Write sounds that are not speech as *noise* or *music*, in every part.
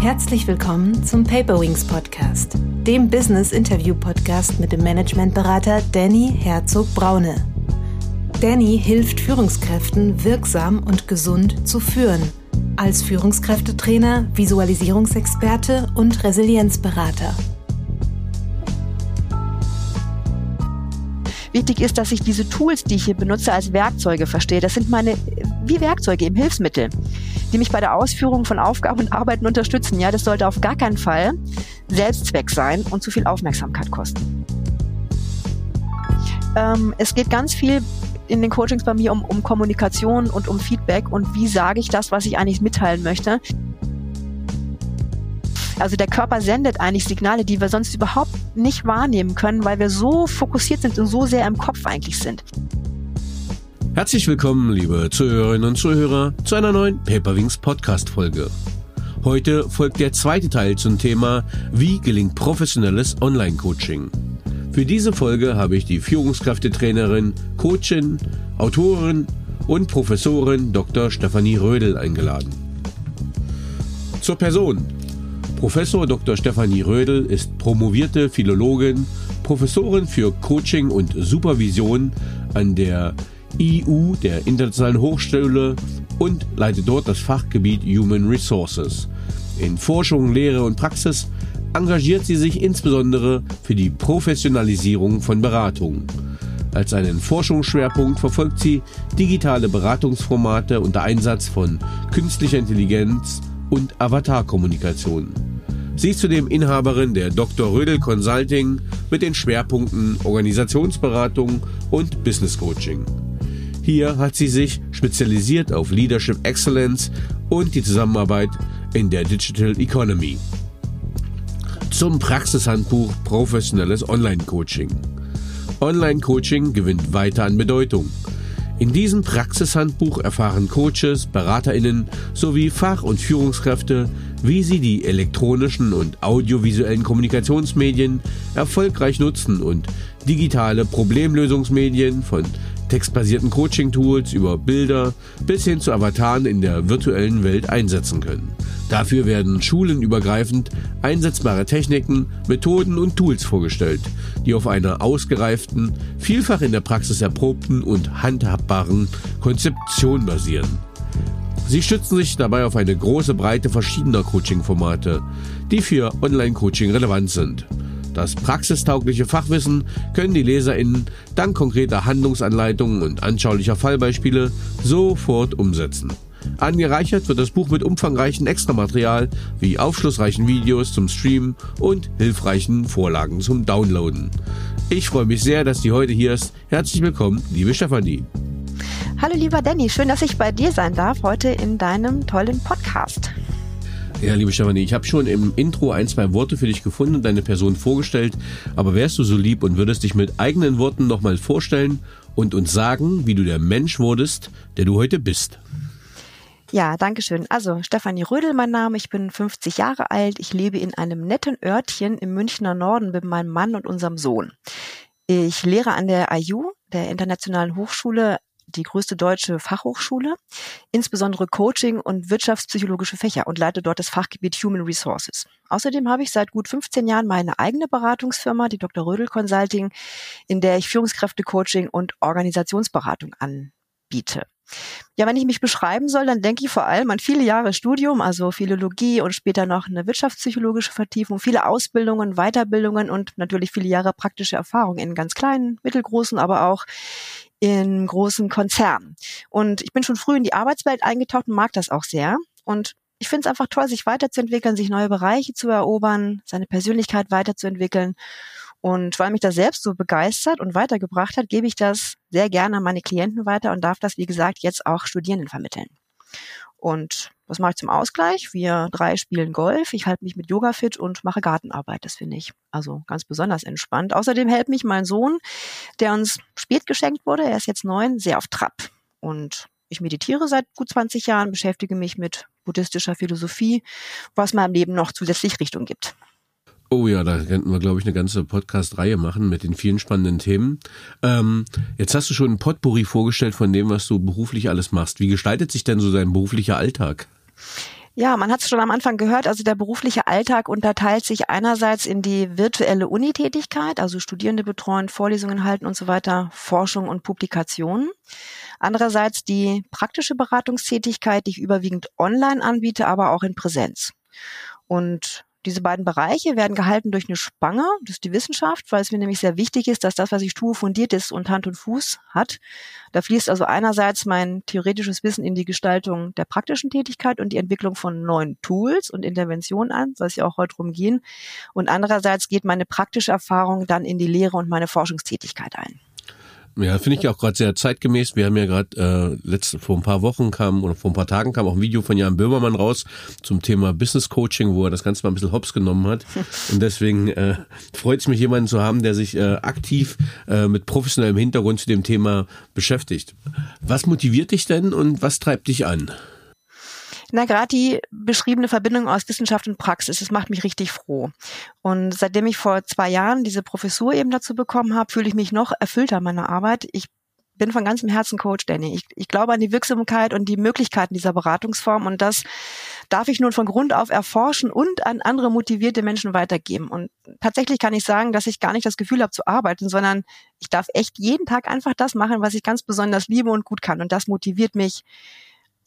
Herzlich willkommen zum Paperwings Podcast, dem Business Interview Podcast mit dem Managementberater Danny Herzog Braune. Danny hilft Führungskräften wirksam und gesund zu führen, als Führungskräftetrainer, Visualisierungsexperte und Resilienzberater. Wichtig ist, dass ich diese Tools, die ich hier benutze, als Werkzeuge verstehe. Das sind meine, wie Werkzeuge im Hilfsmittel, die mich bei der Ausführung von Aufgaben und Arbeiten unterstützen. Ja, das sollte auf gar keinen Fall Selbstzweck sein und zu viel Aufmerksamkeit kosten. Ähm, es geht ganz viel in den Coachings bei mir um, um Kommunikation und um Feedback und wie sage ich das, was ich eigentlich mitteilen möchte. Also der Körper sendet eigentlich Signale, die wir sonst überhaupt nicht wahrnehmen können, weil wir so fokussiert sind und so sehr im Kopf eigentlich sind. Herzlich willkommen, liebe Zuhörerinnen und Zuhörer, zu einer neuen Paperwings Podcast Folge. Heute folgt der zweite Teil zum Thema Wie gelingt professionelles Online-Coaching? Für diese Folge habe ich die Führungskräftetrainerin, Coachin, Autorin und Professorin Dr. Stefanie Rödel eingeladen. Zur Person. Professor Dr. Stefanie Rödel ist promovierte Philologin, Professorin für Coaching und Supervision an der IU, der Internationalen Hochschule, und leitet dort das Fachgebiet Human Resources. In Forschung, Lehre und Praxis engagiert sie sich insbesondere für die Professionalisierung von Beratung. Als einen Forschungsschwerpunkt verfolgt sie digitale Beratungsformate unter Einsatz von künstlicher Intelligenz und Avatarkommunikation. Sie ist zudem Inhaberin der Dr. Rödel Consulting mit den Schwerpunkten Organisationsberatung und Business Coaching. Hier hat sie sich spezialisiert auf Leadership Excellence und die Zusammenarbeit in der Digital Economy. Zum Praxishandbuch Professionelles Online-Coaching. Online-Coaching gewinnt weiter an Bedeutung. In diesem Praxishandbuch erfahren Coaches, Beraterinnen sowie Fach- und Führungskräfte, wie sie die elektronischen und audiovisuellen Kommunikationsmedien erfolgreich nutzen und digitale Problemlösungsmedien von textbasierten Coaching-Tools über Bilder bis hin zu Avataren in der virtuellen Welt einsetzen können. Dafür werden schulenübergreifend einsetzbare Techniken, Methoden und Tools vorgestellt, die auf einer ausgereiften, vielfach in der Praxis erprobten und handhabbaren Konzeption basieren. Sie stützen sich dabei auf eine große Breite verschiedener Coaching-Formate, die für Online-Coaching relevant sind. Das praxistaugliche Fachwissen können die LeserInnen dank konkreter Handlungsanleitungen und anschaulicher Fallbeispiele sofort umsetzen. Angereichert wird das Buch mit umfangreichen Extramaterial wie aufschlussreichen Videos zum Streamen und hilfreichen Vorlagen zum Downloaden. Ich freue mich sehr, dass du heute hier ist. Herzlich willkommen, liebe Stefanie. Hallo lieber Danny, schön, dass ich bei dir sein darf heute in deinem tollen Podcast. Ja, liebe Stefanie, ich habe schon im Intro ein, zwei Worte für dich gefunden und deine Person vorgestellt, aber wärst du so lieb und würdest dich mit eigenen Worten nochmal vorstellen und uns sagen, wie du der Mensch wurdest, der du heute bist? Ja, danke schön. Also Stefanie Rödel mein Name, ich bin 50 Jahre alt, ich lebe in einem netten Örtchen im Münchner Norden mit meinem Mann und unserem Sohn. Ich lehre an der IU, der Internationalen Hochschule die größte deutsche Fachhochschule, insbesondere Coaching und wirtschaftspsychologische Fächer und leite dort das Fachgebiet Human Resources. Außerdem habe ich seit gut 15 Jahren meine eigene Beratungsfirma, die Dr. Rödel Consulting, in der ich Führungskräfte-Coaching und Organisationsberatung anbiete. Ja, wenn ich mich beschreiben soll, dann denke ich vor allem an viele Jahre Studium, also Philologie und später noch eine wirtschaftspsychologische Vertiefung, viele Ausbildungen, Weiterbildungen und natürlich viele Jahre praktische Erfahrung in ganz kleinen, mittelgroßen, aber auch in großen Konzernen. Und ich bin schon früh in die Arbeitswelt eingetaucht und mag das auch sehr. Und ich finde es einfach toll, sich weiterzuentwickeln, sich neue Bereiche zu erobern, seine Persönlichkeit weiterzuentwickeln. Und weil mich das selbst so begeistert und weitergebracht hat, gebe ich das sehr gerne an meine Klienten weiter und darf das, wie gesagt, jetzt auch Studierenden vermitteln. Und was mache ich zum Ausgleich? Wir drei spielen Golf, ich halte mich mit Yoga fit und mache Gartenarbeit. Das finde ich also ganz besonders entspannt. Außerdem hält mich mein Sohn, der uns spät geschenkt wurde, er ist jetzt neun, sehr auf Trab. Und ich meditiere seit gut 20 Jahren, beschäftige mich mit buddhistischer Philosophie, was meinem Leben noch zusätzlich Richtung gibt. Oh ja, da könnten wir, glaube ich, eine ganze Podcast-Reihe machen mit den vielen spannenden Themen. Ähm, jetzt hast du schon ein Potpourri vorgestellt von dem, was du beruflich alles machst. Wie gestaltet sich denn so dein beruflicher Alltag? Ja, man hat es schon am Anfang gehört, also der berufliche Alltag unterteilt sich einerseits in die virtuelle Unitätigkeit, also Studierende betreuen, Vorlesungen halten und so weiter, Forschung und Publikationen. Andererseits die praktische Beratungstätigkeit, die ich überwiegend online anbiete, aber auch in Präsenz. Und diese beiden Bereiche werden gehalten durch eine Spange, das ist die Wissenschaft, weil es mir nämlich sehr wichtig ist, dass das, was ich tue, fundiert ist und Hand und Fuß hat. Da fließt also einerseits mein theoretisches Wissen in die Gestaltung der praktischen Tätigkeit und die Entwicklung von neuen Tools und Interventionen an, es ja auch heute drum gehen. Und andererseits geht meine praktische Erfahrung dann in die Lehre und meine Forschungstätigkeit ein. Ja, finde ich auch gerade sehr zeitgemäß. Wir haben ja gerade äh, letzte vor ein paar Wochen kam oder vor ein paar Tagen kam auch ein Video von Jan Böhmermann raus zum Thema Business Coaching, wo er das Ganze mal ein bisschen hops genommen hat. *laughs* Und deswegen äh, freut es mich, jemanden zu haben, der sich äh, aktiv äh, mit professionellem Hintergrund zu dem Thema beschäftigt. Was motiviert dich denn und was treibt dich an? Na, gerade die beschriebene Verbindung aus Wissenschaft und Praxis, das macht mich richtig froh. Und seitdem ich vor zwei Jahren diese Professur eben dazu bekommen habe, fühle ich mich noch erfüllter meiner Arbeit. Ich bin von ganzem Herzen Coach, Danny. Ich, ich glaube an die Wirksamkeit und die Möglichkeiten dieser Beratungsform und das darf ich nun von Grund auf erforschen und an andere motivierte Menschen weitergeben. Und tatsächlich kann ich sagen, dass ich gar nicht das Gefühl habe zu arbeiten, sondern ich darf echt jeden Tag einfach das machen, was ich ganz besonders liebe und gut kann. Und das motiviert mich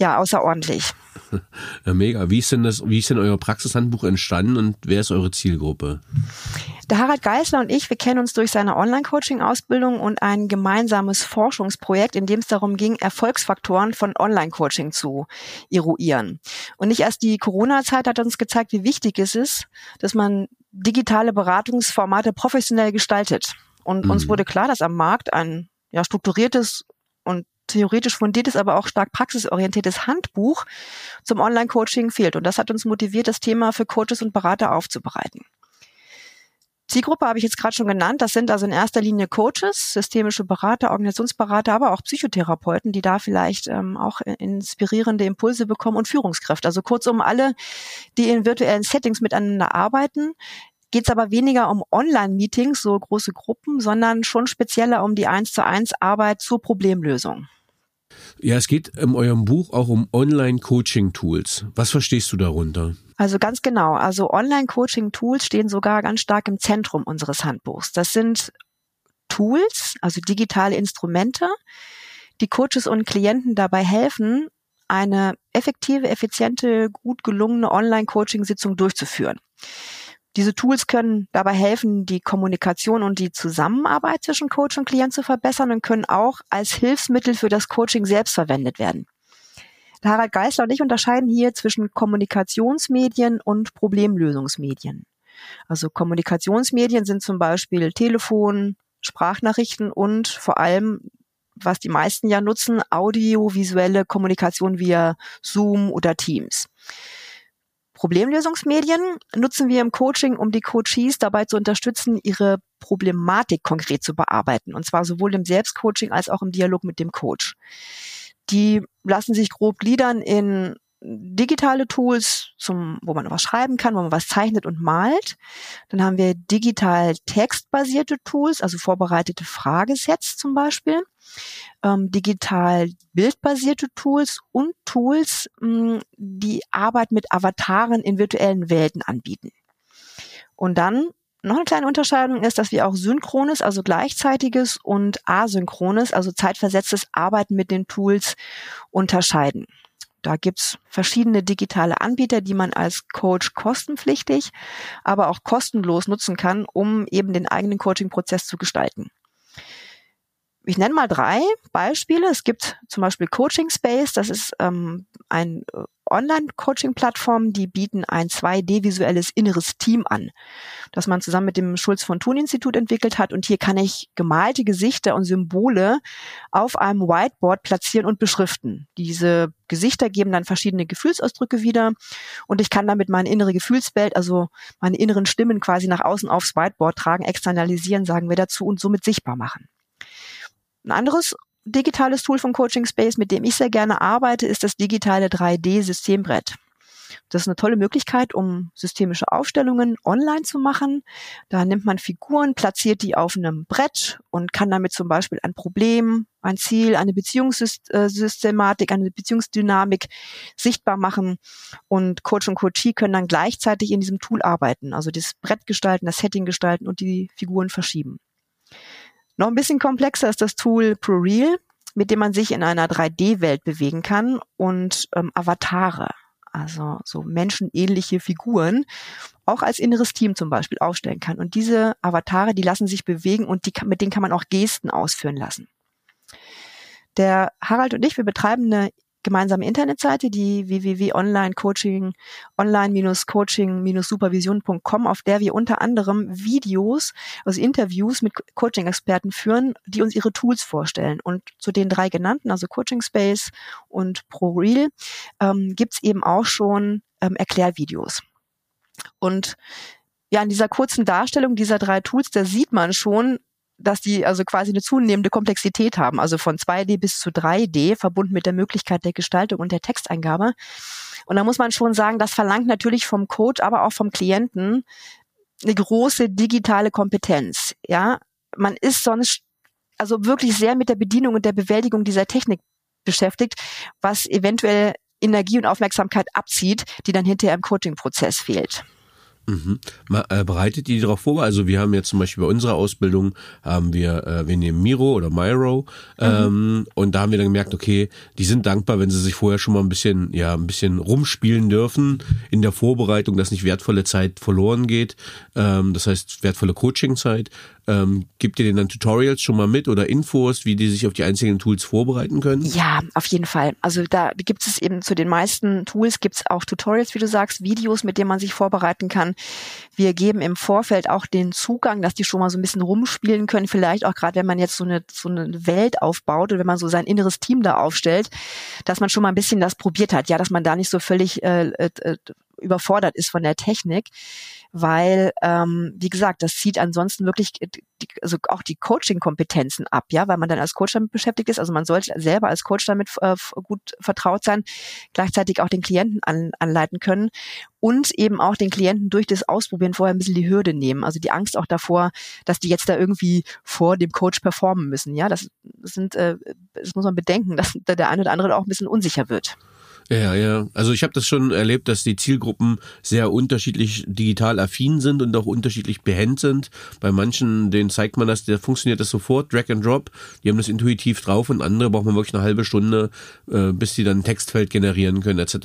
ja, außerordentlich. *laughs* Ja, mega. Wie ist denn das, wie ist denn euer Praxishandbuch entstanden und wer ist eure Zielgruppe? Der Harald Geisler und ich, wir kennen uns durch seine Online-Coaching-Ausbildung und ein gemeinsames Forschungsprojekt, in dem es darum ging, Erfolgsfaktoren von Online-Coaching zu eruieren. Und nicht erst die Corona-Zeit hat uns gezeigt, wie wichtig es ist, dass man digitale Beratungsformate professionell gestaltet. Und mhm. uns wurde klar, dass am Markt ein ja, strukturiertes und theoretisch fundiertes, aber auch stark praxisorientiertes Handbuch zum Online-Coaching fehlt. Und das hat uns motiviert, das Thema für Coaches und Berater aufzubereiten. Zielgruppe habe ich jetzt gerade schon genannt. Das sind also in erster Linie Coaches, systemische Berater, Organisationsberater, aber auch Psychotherapeuten, die da vielleicht ähm, auch inspirierende Impulse bekommen und Führungskräfte. Also kurzum alle, die in virtuellen Settings miteinander arbeiten, geht es aber weniger um Online-Meetings, so große Gruppen, sondern schon spezieller um die eins zu eins Arbeit zur Problemlösung. Ja, es geht in eurem Buch auch um Online-Coaching-Tools. Was verstehst du darunter? Also ganz genau. Also Online-Coaching-Tools stehen sogar ganz stark im Zentrum unseres Handbuchs. Das sind Tools, also digitale Instrumente, die Coaches und Klienten dabei helfen, eine effektive, effiziente, gut gelungene Online-Coaching-Sitzung durchzuführen. Diese Tools können dabei helfen, die Kommunikation und die Zusammenarbeit zwischen Coach und Klient zu verbessern und können auch als Hilfsmittel für das Coaching selbst verwendet werden. Harald Geisler und ich unterscheiden hier zwischen Kommunikationsmedien und Problemlösungsmedien. Also Kommunikationsmedien sind zum Beispiel Telefon, Sprachnachrichten und vor allem, was die meisten ja nutzen, audiovisuelle Kommunikation via Zoom oder Teams. Problemlösungsmedien nutzen wir im Coaching, um die Coaches dabei zu unterstützen, ihre Problematik konkret zu bearbeiten. Und zwar sowohl im Selbstcoaching als auch im Dialog mit dem Coach. Die lassen sich grob gliedern in digitale Tools, zum, wo man was schreiben kann, wo man was zeichnet und malt. Dann haben wir digital textbasierte Tools, also vorbereitete Fragesets zum Beispiel ähm, digital bildbasierte Tools und Tools, mh, die Arbeit mit Avataren in virtuellen Welten anbieten. Und dann noch eine kleine Unterscheidung ist, dass wir auch synchrones, also gleichzeitiges und asynchrones, also zeitversetztes Arbeiten mit den Tools unterscheiden. Da gibt's verschiedene digitale Anbieter, die man als Coach kostenpflichtig, aber auch kostenlos nutzen kann, um eben den eigenen Coaching-Prozess zu gestalten. Ich nenne mal drei Beispiele. Es gibt zum Beispiel Coaching Space. Das ist ähm, ein äh, Online-Coaching-Plattform, die bieten ein 2D-visuelles inneres Team an, das man zusammen mit dem Schulz von Thun Institut entwickelt hat. Und hier kann ich gemalte Gesichter und Symbole auf einem Whiteboard platzieren und beschriften. Diese Gesichter geben dann verschiedene Gefühlsausdrücke wieder und ich kann damit meine innere Gefühlswelt, also meine inneren Stimmen quasi nach außen aufs Whiteboard tragen, externalisieren, sagen wir dazu und somit sichtbar machen. Ein anderes digitales Tool von Coaching Space, mit dem ich sehr gerne arbeite, ist das digitale 3D-Systembrett. Das ist eine tolle Möglichkeit, um systemische Aufstellungen online zu machen. Da nimmt man Figuren, platziert die auf einem Brett und kann damit zum Beispiel ein Problem, ein Ziel, eine Beziehungssystematik, eine Beziehungsdynamik sichtbar machen. Und Coach und Coachee können dann gleichzeitig in diesem Tool arbeiten, also das Brett gestalten, das Setting gestalten und die Figuren verschieben. Noch ein bisschen komplexer ist das Tool ProReal, mit dem man sich in einer 3D-Welt bewegen kann und ähm, Avatare, also so menschenähnliche Figuren, auch als inneres Team zum Beispiel aufstellen kann. Und diese Avatare, die lassen sich bewegen und die, mit denen kann man auch Gesten ausführen lassen. Der Harald und ich, wir betreiben eine gemeinsame Internetseite, die www.online-coaching, online-coaching-supervision.com, auf der wir unter anderem Videos, also Interviews mit Coaching-Experten führen, die uns ihre Tools vorstellen. Und zu den drei genannten, also Coaching Space und ProReal, ähm, gibt es eben auch schon ähm, Erklärvideos. Und ja, in dieser kurzen Darstellung dieser drei Tools, da sieht man schon, dass die also quasi eine zunehmende Komplexität haben, also von 2D bis zu 3D, verbunden mit der Möglichkeit der Gestaltung und der Texteingabe. Und da muss man schon sagen, das verlangt natürlich vom Code, aber auch vom Klienten eine große digitale Kompetenz. Ja, man ist sonst also wirklich sehr mit der Bedienung und der Bewältigung dieser Technik beschäftigt, was eventuell Energie und Aufmerksamkeit abzieht, die dann hinterher im Coaching-Prozess fehlt. Mhm. Äh, bereitet die darauf vor? Also wir haben jetzt zum Beispiel bei unserer Ausbildung haben wir, äh, wir nehmen Miro oder Miro ähm, mhm. und da haben wir dann gemerkt, okay, die sind dankbar, wenn sie sich vorher schon mal ein bisschen, ja, ein bisschen rumspielen dürfen in der Vorbereitung, dass nicht wertvolle Zeit verloren geht. Ähm, das heißt wertvolle Coachingzeit. Ähm, gibt ihr denen dann Tutorials schon mal mit oder Infos, wie die sich auf die einzelnen Tools vorbereiten können? Ja, auf jeden Fall. Also da gibt es eben zu den meisten Tools gibt es auch Tutorials, wie du sagst, Videos, mit denen man sich vorbereiten kann. Wir geben im Vorfeld auch den Zugang, dass die schon mal so ein bisschen rumspielen können, vielleicht auch gerade, wenn man jetzt so eine, so eine Welt aufbaut oder wenn man so sein inneres Team da aufstellt, dass man schon mal ein bisschen das probiert hat, ja, dass man da nicht so völlig äh, äh, überfordert ist von der Technik weil, ähm, wie gesagt, das zieht ansonsten wirklich die, also auch die Coaching-Kompetenzen ab, ja, weil man dann als Coach damit beschäftigt ist. Also man sollte selber als Coach damit äh, gut vertraut sein, gleichzeitig auch den Klienten an, anleiten können und eben auch den Klienten durch das Ausprobieren vorher ein bisschen die Hürde nehmen. Also die Angst auch davor, dass die jetzt da irgendwie vor dem Coach performen müssen. Ja, das, sind, äh, das muss man bedenken, dass der eine oder andere auch ein bisschen unsicher wird. Ja, ja. Also ich habe das schon erlebt, dass die Zielgruppen sehr unterschiedlich digital affin sind und auch unterschiedlich behend sind. Bei manchen, denen zeigt man das, der funktioniert das sofort, Drag and Drop. Die haben das intuitiv drauf und andere braucht man wirklich eine halbe Stunde, äh, bis die dann ein Textfeld generieren können etc.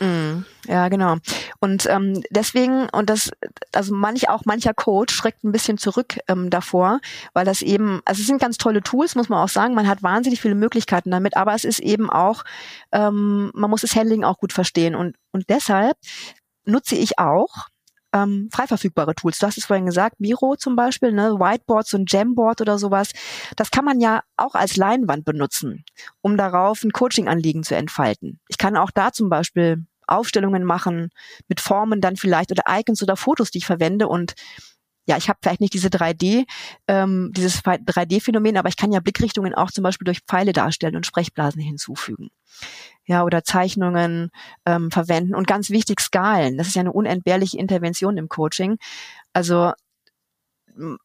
Mm, ja, genau. Und ähm, deswegen, und das, also manch auch mancher Coach schreckt ein bisschen zurück ähm, davor, weil das eben, also es sind ganz tolle Tools, muss man auch sagen. Man hat wahnsinnig viele Möglichkeiten damit, aber es ist eben auch, ähm, man muss das Handling auch gut verstehen. Und, und deshalb nutze ich auch ähm, frei verfügbare Tools. Du hast es vorhin gesagt, Miro zum Beispiel, ne, Whiteboards und Jamboard oder sowas. Das kann man ja auch als Leinwand benutzen, um darauf ein Coaching-Anliegen zu entfalten. Ich kann auch da zum Beispiel Aufstellungen machen mit Formen dann vielleicht oder Icons oder Fotos, die ich verwende und ja, ich habe vielleicht nicht diese 3D, ähm, dieses 3D-Phänomen, aber ich kann ja Blickrichtungen auch zum Beispiel durch Pfeile darstellen und Sprechblasen hinzufügen. Ja, oder Zeichnungen ähm, verwenden und ganz wichtig Skalen. Das ist ja eine unentbehrliche Intervention im Coaching. Also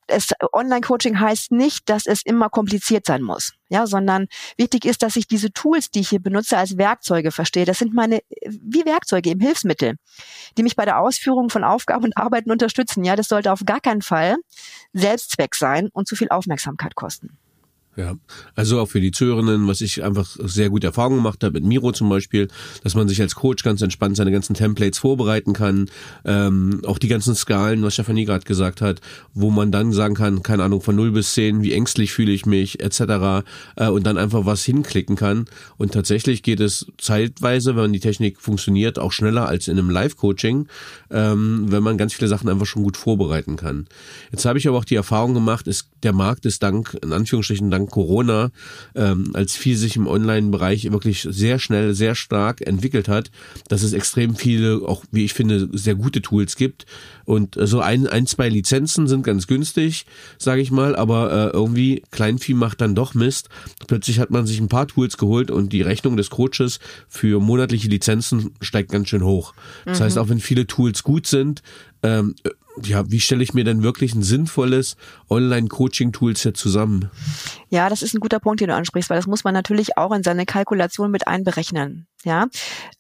es, Online-Coaching heißt nicht, dass es immer kompliziert sein muss, ja, sondern wichtig ist, dass ich diese Tools, die ich hier benutze, als Werkzeuge verstehe. Das sind meine, wie Werkzeuge, eben Hilfsmittel, die mich bei der Ausführung von Aufgaben und Arbeiten unterstützen. Ja, das sollte auf gar keinen Fall Selbstzweck sein und zu viel Aufmerksamkeit kosten. Ja, also auch für die Zuhörerinnen, was ich einfach sehr gute Erfahrungen gemacht habe mit Miro zum Beispiel, dass man sich als Coach ganz entspannt seine ganzen Templates vorbereiten kann, ähm, auch die ganzen Skalen, was Stefanie gerade gesagt hat, wo man dann sagen kann, keine Ahnung, von 0 bis 10, wie ängstlich fühle ich mich, etc. Äh, und dann einfach was hinklicken kann. Und tatsächlich geht es zeitweise, wenn die Technik funktioniert, auch schneller als in einem Live-Coaching, ähm, wenn man ganz viele Sachen einfach schon gut vorbereiten kann. Jetzt habe ich aber auch die Erfahrung gemacht, ist, der Markt ist dank, in Anführungsstrichen, dank Corona, ähm, als viel sich im Online-Bereich wirklich sehr schnell, sehr stark entwickelt hat, dass es extrem viele, auch wie ich finde, sehr gute Tools gibt. Und äh, so ein, ein, zwei Lizenzen sind ganz günstig, sage ich mal, aber äh, irgendwie Kleinvieh macht dann doch Mist. Plötzlich hat man sich ein paar Tools geholt und die Rechnung des Coaches für monatliche Lizenzen steigt ganz schön hoch. Das mhm. heißt, auch wenn viele Tools gut sind, ähm, ja, wie stelle ich mir denn wirklich ein sinnvolles Online-Coaching-Toolset zusammen? Ja, das ist ein guter Punkt, den du ansprichst, weil das muss man natürlich auch in seine Kalkulation mit einberechnen. Ja,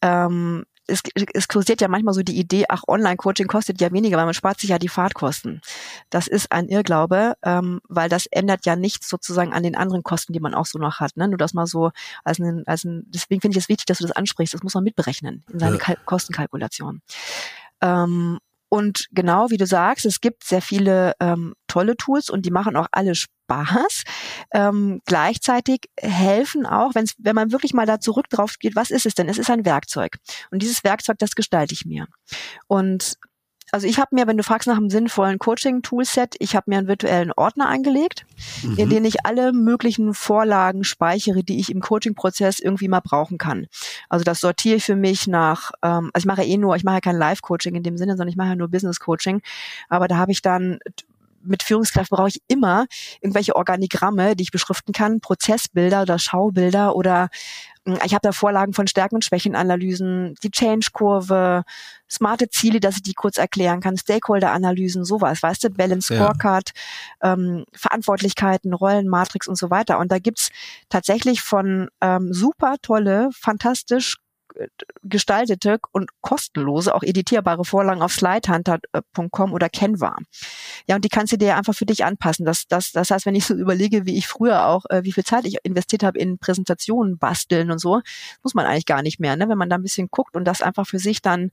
ähm, es, es kursiert ja manchmal so die Idee, ach, Online-Coaching kostet ja weniger, weil man spart sich ja die Fahrtkosten. Das ist ein Irrglaube, ähm, weil das ändert ja nichts sozusagen an den anderen Kosten, die man auch so noch hat. Ne? Nur das mal so als ein, als ein deswegen finde ich es wichtig, dass du das ansprichst. Das muss man mitberechnen in seine ja. Kostenkalkulation. Ähm, und genau wie du sagst, es gibt sehr viele ähm, tolle Tools und die machen auch alle Spaß. Ähm, gleichzeitig helfen auch, wenn's, wenn man wirklich mal da zurück drauf geht, was ist es denn? Es ist ein Werkzeug. Und dieses Werkzeug, das gestalte ich mir. Und also ich habe mir, wenn du fragst nach einem sinnvollen Coaching-Toolset, ich habe mir einen virtuellen Ordner angelegt, mhm. in den ich alle möglichen Vorlagen speichere, die ich im Coaching-Prozess irgendwie mal brauchen kann. Also das sortiere ich für mich nach, ähm, also ich mache ja eh nur, ich mache ja kein Live-Coaching in dem Sinne, sondern ich mache ja nur Business-Coaching. Aber da habe ich dann mit Führungskräften brauche ich immer irgendwelche Organigramme, die ich beschriften kann, Prozessbilder oder Schaubilder oder hm, ich habe da Vorlagen von Stärken- und Schwächenanalysen, die Change-Kurve, smarte Ziele, dass ich die kurz erklären kann, Stakeholder-Analysen, sowas, weißt du, Balance Scorecard, ja. ähm, Verantwortlichkeiten, Rollenmatrix und so weiter. Und da gibt's tatsächlich von ähm, super tolle, fantastisch gestaltete und kostenlose, auch editierbare Vorlagen auf slidehunter.com oder Canva. Ja, und die kannst du dir einfach für dich anpassen. Das, das, das heißt, wenn ich so überlege, wie ich früher auch, äh, wie viel Zeit ich investiert habe in Präsentationen basteln und so, muss man eigentlich gar nicht mehr. Ne? Wenn man da ein bisschen guckt und das einfach für sich dann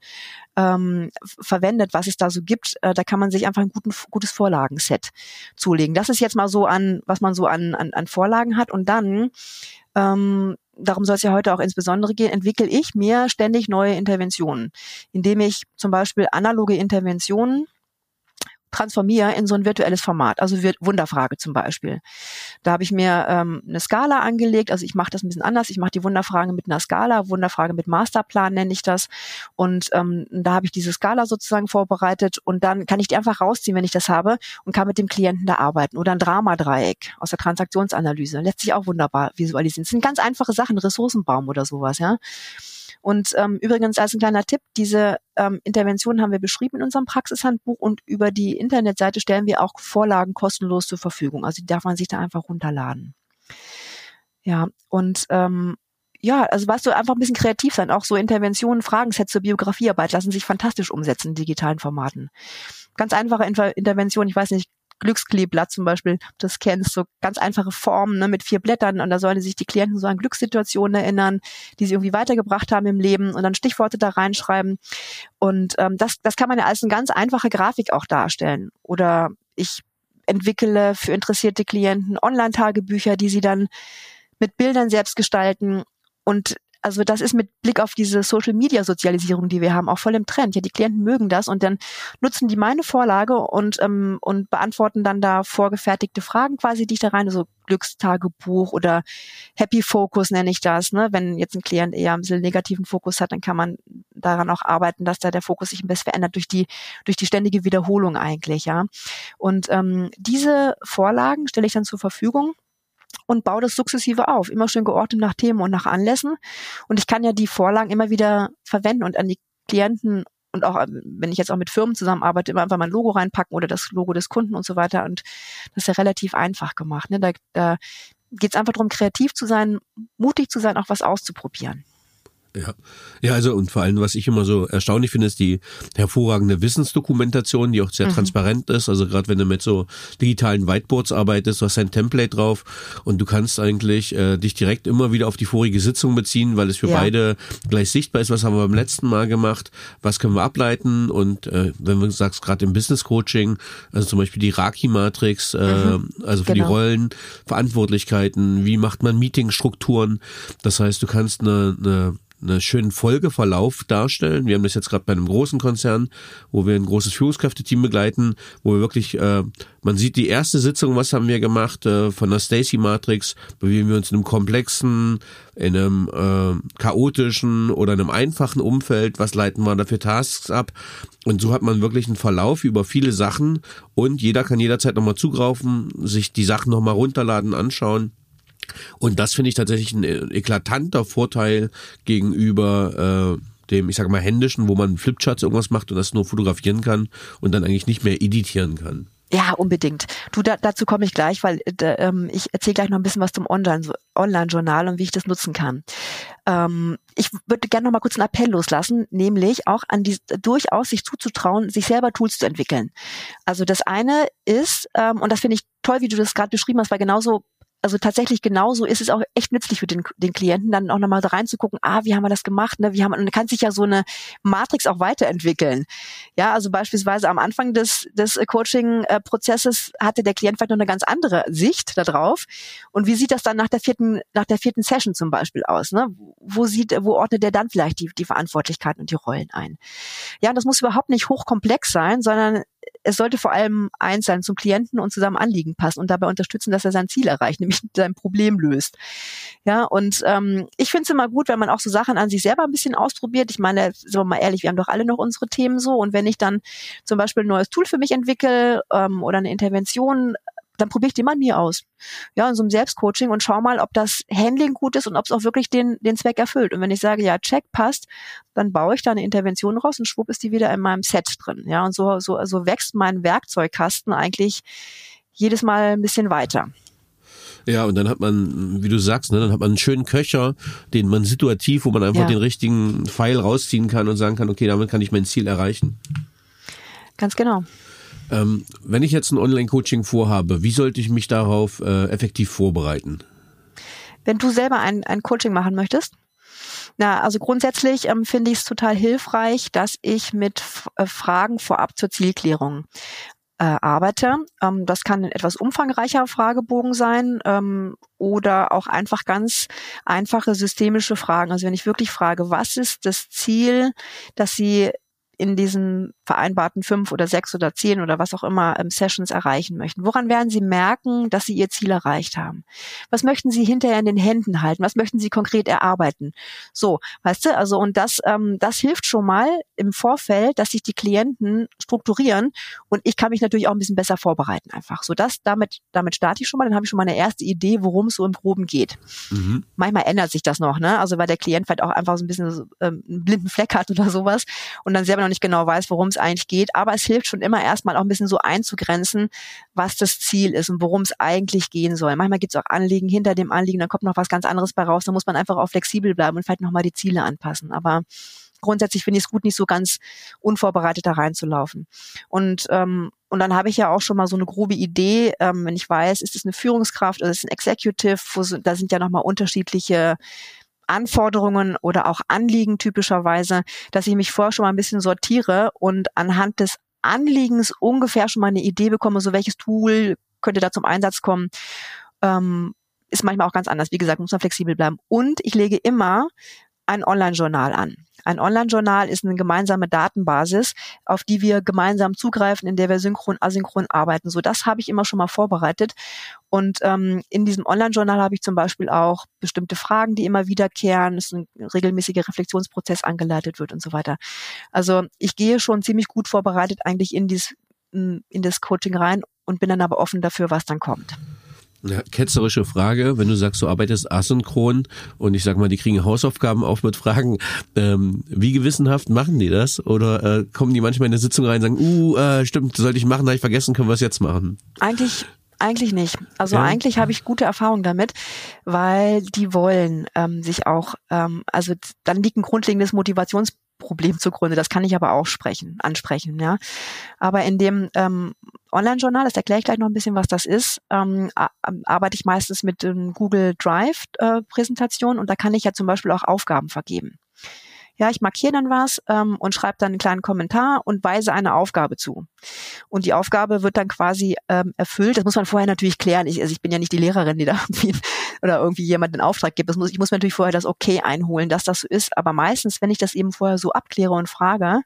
ähm, verwendet, was es da so gibt, äh, da kann man sich einfach ein guten, gutes Vorlagenset zulegen. Das ist jetzt mal so an, was man so an, an, an Vorlagen hat. Und dann ähm, darum soll es ja heute auch insbesondere gehen, entwickle ich mir ständig neue Interventionen, indem ich zum Beispiel analoge Interventionen transformiere in so ein virtuelles Format, also Wunderfrage zum Beispiel. Da habe ich mir ähm, eine Skala angelegt, also ich mache das ein bisschen anders, ich mache die Wunderfrage mit einer Skala, Wunderfrage mit Masterplan nenne ich das und ähm, da habe ich diese Skala sozusagen vorbereitet und dann kann ich die einfach rausziehen, wenn ich das habe und kann mit dem Klienten da arbeiten oder ein Dramadreieck aus der Transaktionsanalyse, lässt sich auch wunderbar visualisieren. Das sind ganz einfache Sachen, Ressourcenbaum oder sowas, ja. Und ähm, übrigens als ein kleiner Tipp, diese ähm, Intervention haben wir beschrieben in unserem Praxishandbuch und über die Internetseite stellen wir auch Vorlagen kostenlos zur Verfügung. Also die darf man sich da einfach runterladen. Ja, und ähm, ja, also weißt du, einfach ein bisschen kreativ sein. Auch so Interventionen, Fragensets zur Biografiearbeit lassen sich fantastisch umsetzen in digitalen Formaten. Ganz einfache Intervention, ich weiß nicht, Glückskleeblatt zum Beispiel, das kennst, so ganz einfache Formen ne, mit vier Blättern und da sollen sich die Klienten so an Glückssituationen erinnern, die sie irgendwie weitergebracht haben im Leben und dann Stichworte da reinschreiben. Und ähm, das, das kann man ja als eine ganz einfache Grafik auch darstellen. Oder ich entwickle für interessierte Klienten Online-Tagebücher, die sie dann mit Bildern selbst gestalten und also das ist mit Blick auf diese Social Media Sozialisierung, die wir haben, auch voll im Trend. Ja, die Klienten mögen das und dann nutzen die meine Vorlage und ähm, und beantworten dann da vorgefertigte Fragen quasi, die ich da rein, so Glückstagebuch oder Happy Focus nenne ich das. Ne? Wenn jetzt ein Klient eher ein bisschen negativen Fokus hat, dann kann man daran auch arbeiten, dass da der Fokus sich ein bisschen verändert durch die durch die ständige Wiederholung eigentlich, ja. Und ähm, diese Vorlagen stelle ich dann zur Verfügung und baue das sukzessive auf, immer schön geordnet nach Themen und nach Anlässen. Und ich kann ja die Vorlagen immer wieder verwenden und an die Klienten und auch ähm, wenn ich jetzt auch mit Firmen zusammenarbeite, immer einfach mein Logo reinpacken oder das Logo des Kunden und so weiter. Und das ist ja relativ einfach gemacht. Ne? Da, da geht es einfach darum, kreativ zu sein, mutig zu sein, auch was auszuprobieren. Ja. ja, also und vor allem, was ich immer so erstaunlich finde, ist die hervorragende Wissensdokumentation, die auch sehr mhm. transparent ist. Also gerade wenn du mit so digitalen Whiteboards arbeitest, du hast ein Template drauf und du kannst eigentlich äh, dich direkt immer wieder auf die vorige Sitzung beziehen, weil es für ja. beide gleich sichtbar ist. Was haben wir beim letzten Mal gemacht? Was können wir ableiten? Und äh, wenn du sagst, gerade im Business Coaching, also zum Beispiel die Raki-Matrix, äh, mhm. also für genau. die Rollen, Verantwortlichkeiten, wie macht man Meetingstrukturen? Das heißt, du kannst eine, eine einen schönen Folgeverlauf darstellen. Wir haben das jetzt gerade bei einem großen Konzern, wo wir ein großes Führungskräfteteam begleiten, wo wir wirklich, äh, man sieht die erste Sitzung, was haben wir gemacht äh, von der Stacy Matrix, bewegen wir uns in einem komplexen, in einem äh, chaotischen oder einem einfachen Umfeld, was leiten wir da für Tasks ab. Und so hat man wirklich einen Verlauf über viele Sachen. Und jeder kann jederzeit nochmal zugreifen, sich die Sachen nochmal runterladen, anschauen und das finde ich tatsächlich ein äh, eklatanter Vorteil gegenüber äh, dem, ich sage mal, händischen, wo man Flipcharts irgendwas macht und das nur fotografieren kann und dann eigentlich nicht mehr editieren kann. Ja, unbedingt. Du, da, dazu komme ich gleich, weil äh, ähm, ich erzähle gleich noch ein bisschen was zum Online-Journal und wie ich das nutzen kann. Ähm, ich würde gerne noch mal kurz einen Appell loslassen, nämlich auch an die durchaus sich zuzutrauen, sich selber Tools zu entwickeln. Also das eine ist, ähm, und das finde ich toll, wie du das gerade beschrieben hast, weil genauso also tatsächlich genauso ist es auch echt nützlich für den, den Klienten, dann auch nochmal da reinzugucken, ah, wie haben wir das gemacht, ne? Wie haben, und kann sich ja so eine Matrix auch weiterentwickeln. Ja, also beispielsweise am Anfang des, des Coaching-Prozesses hatte der Klient vielleicht noch eine ganz andere Sicht darauf. Und wie sieht das dann nach der vierten, nach der vierten Session zum Beispiel aus? Ne? Wo sieht, wo ordnet der dann vielleicht die, die Verantwortlichkeiten und die Rollen ein? Ja, und das muss überhaupt nicht hochkomplex sein, sondern es sollte vor allem eins sein, zum Klienten und zu seinem Anliegen passen und dabei unterstützen, dass er sein Ziel erreicht, *laughs* nämlich sein Problem löst. Ja, und ähm, ich finde es immer gut, wenn man auch so Sachen an sich selber ein bisschen ausprobiert. Ich meine, sind wir mal ehrlich, wir haben doch alle noch unsere Themen so. Und wenn ich dann zum Beispiel ein neues Tool für mich entwickle ähm, oder eine Intervention, dann probiere ich die mal mir aus. Ja, in so einem Selbstcoaching und schau mal, ob das Handling gut ist und ob es auch wirklich den, den Zweck erfüllt. Und wenn ich sage, ja, check, passt, dann baue ich da eine Intervention raus und schwupp ist die wieder in meinem Set drin. Ja, und so, so, so wächst mein Werkzeugkasten eigentlich jedes Mal ein bisschen weiter. Ja, und dann hat man, wie du sagst, ne, dann hat man einen schönen Köcher, den man situativ, wo man einfach ja. den richtigen Pfeil rausziehen kann und sagen kann, okay, damit kann ich mein Ziel erreichen. Ganz genau. Ähm, wenn ich jetzt ein Online-Coaching vorhabe, wie sollte ich mich darauf äh, effektiv vorbereiten? Wenn du selber ein, ein Coaching machen möchtest, na, also grundsätzlich ähm, finde ich es total hilfreich, dass ich mit äh, Fragen vorab zur Zielklärung äh, arbeite. Ähm, das kann ein etwas umfangreicher Fragebogen sein ähm, oder auch einfach ganz einfache systemische Fragen. Also wenn ich wirklich frage, was ist das Ziel, das Sie in diesen vereinbarten fünf oder sechs oder zehn oder was auch immer ähm, Sessions erreichen möchten? Woran werden Sie merken, dass Sie Ihr Ziel erreicht haben? Was möchten Sie hinterher in den Händen halten? Was möchten Sie konkret erarbeiten? So, weißt du, also und das, ähm, das hilft schon mal im Vorfeld, dass sich die Klienten strukturieren und ich kann mich natürlich auch ein bisschen besser vorbereiten einfach. So das, damit, damit starte ich schon mal, dann habe ich schon mal eine erste Idee, worum es so im Groben geht. Mhm. Manchmal ändert sich das noch, ne? Also weil der Klient vielleicht auch einfach so ein bisschen so, ähm, einen blinden Fleck hat oder sowas und dann selber noch nicht genau weiß, worum es eigentlich geht. Aber es hilft schon immer erstmal auch ein bisschen so einzugrenzen, was das Ziel ist und worum es eigentlich gehen soll. Manchmal gibt es auch Anliegen hinter dem Anliegen, dann kommt noch was ganz anderes bei raus. Da muss man einfach auch flexibel bleiben und vielleicht nochmal die Ziele anpassen. Aber grundsätzlich finde ich es gut, nicht so ganz unvorbereitet da reinzulaufen. Und ähm, und dann habe ich ja auch schon mal so eine grobe Idee, ähm, wenn ich weiß, ist es eine Führungskraft oder ist es ein Executive, wo, da sind ja nochmal unterschiedliche Anforderungen oder auch Anliegen typischerweise, dass ich mich vorher schon mal ein bisschen sortiere und anhand des Anliegens ungefähr schon mal eine Idee bekomme, so welches Tool könnte da zum Einsatz kommen. Ähm, ist manchmal auch ganz anders. Wie gesagt, muss man flexibel bleiben. Und ich lege immer ein Online-Journal an. Ein Online-Journal ist eine gemeinsame Datenbasis, auf die wir gemeinsam zugreifen, in der wir synchron, asynchron arbeiten. So, das habe ich immer schon mal vorbereitet. Und ähm, in diesem Online-Journal habe ich zum Beispiel auch bestimmte Fragen, die immer wiederkehren, es ist ein regelmäßiger Reflexionsprozess angeleitet wird und so weiter. Also ich gehe schon ziemlich gut vorbereitet eigentlich in, dies, in das Coaching rein und bin dann aber offen dafür, was dann kommt. Ja, ketzerische Frage, wenn du sagst, du arbeitest asynchron und ich sag mal, die kriegen Hausaufgaben auf mit Fragen, ähm, wie gewissenhaft machen die das? Oder äh, kommen die manchmal in eine Sitzung rein und sagen, uh, äh, stimmt, sollte ich machen, habe ich vergessen, können wir es jetzt machen? Eigentlich eigentlich nicht. Also ja. eigentlich habe ich gute Erfahrungen damit, weil die wollen ähm, sich auch, ähm, also dann liegt ein grundlegendes Motivationsproblem zugrunde. Das kann ich aber auch sprechen, ansprechen, ja. Aber in dem ähm, Online-Journal, das erkläre ich gleich noch ein bisschen, was das ist, ähm, arbeite ich meistens mit ähm, Google Drive äh, und da kann ich ja zum Beispiel auch Aufgaben vergeben. Ja, ich markiere dann was ähm, und schreibe dann einen kleinen Kommentar und weise eine Aufgabe zu. Und die Aufgabe wird dann quasi ähm, erfüllt. Das muss man vorher natürlich klären. Ich, also ich bin ja nicht die Lehrerin, die da *laughs* irgendwie oder irgendwie jemand den Auftrag gibt. Das muss, ich muss mir natürlich vorher das Okay einholen, dass das so ist. Aber meistens, wenn ich das eben vorher so abkläre und frage,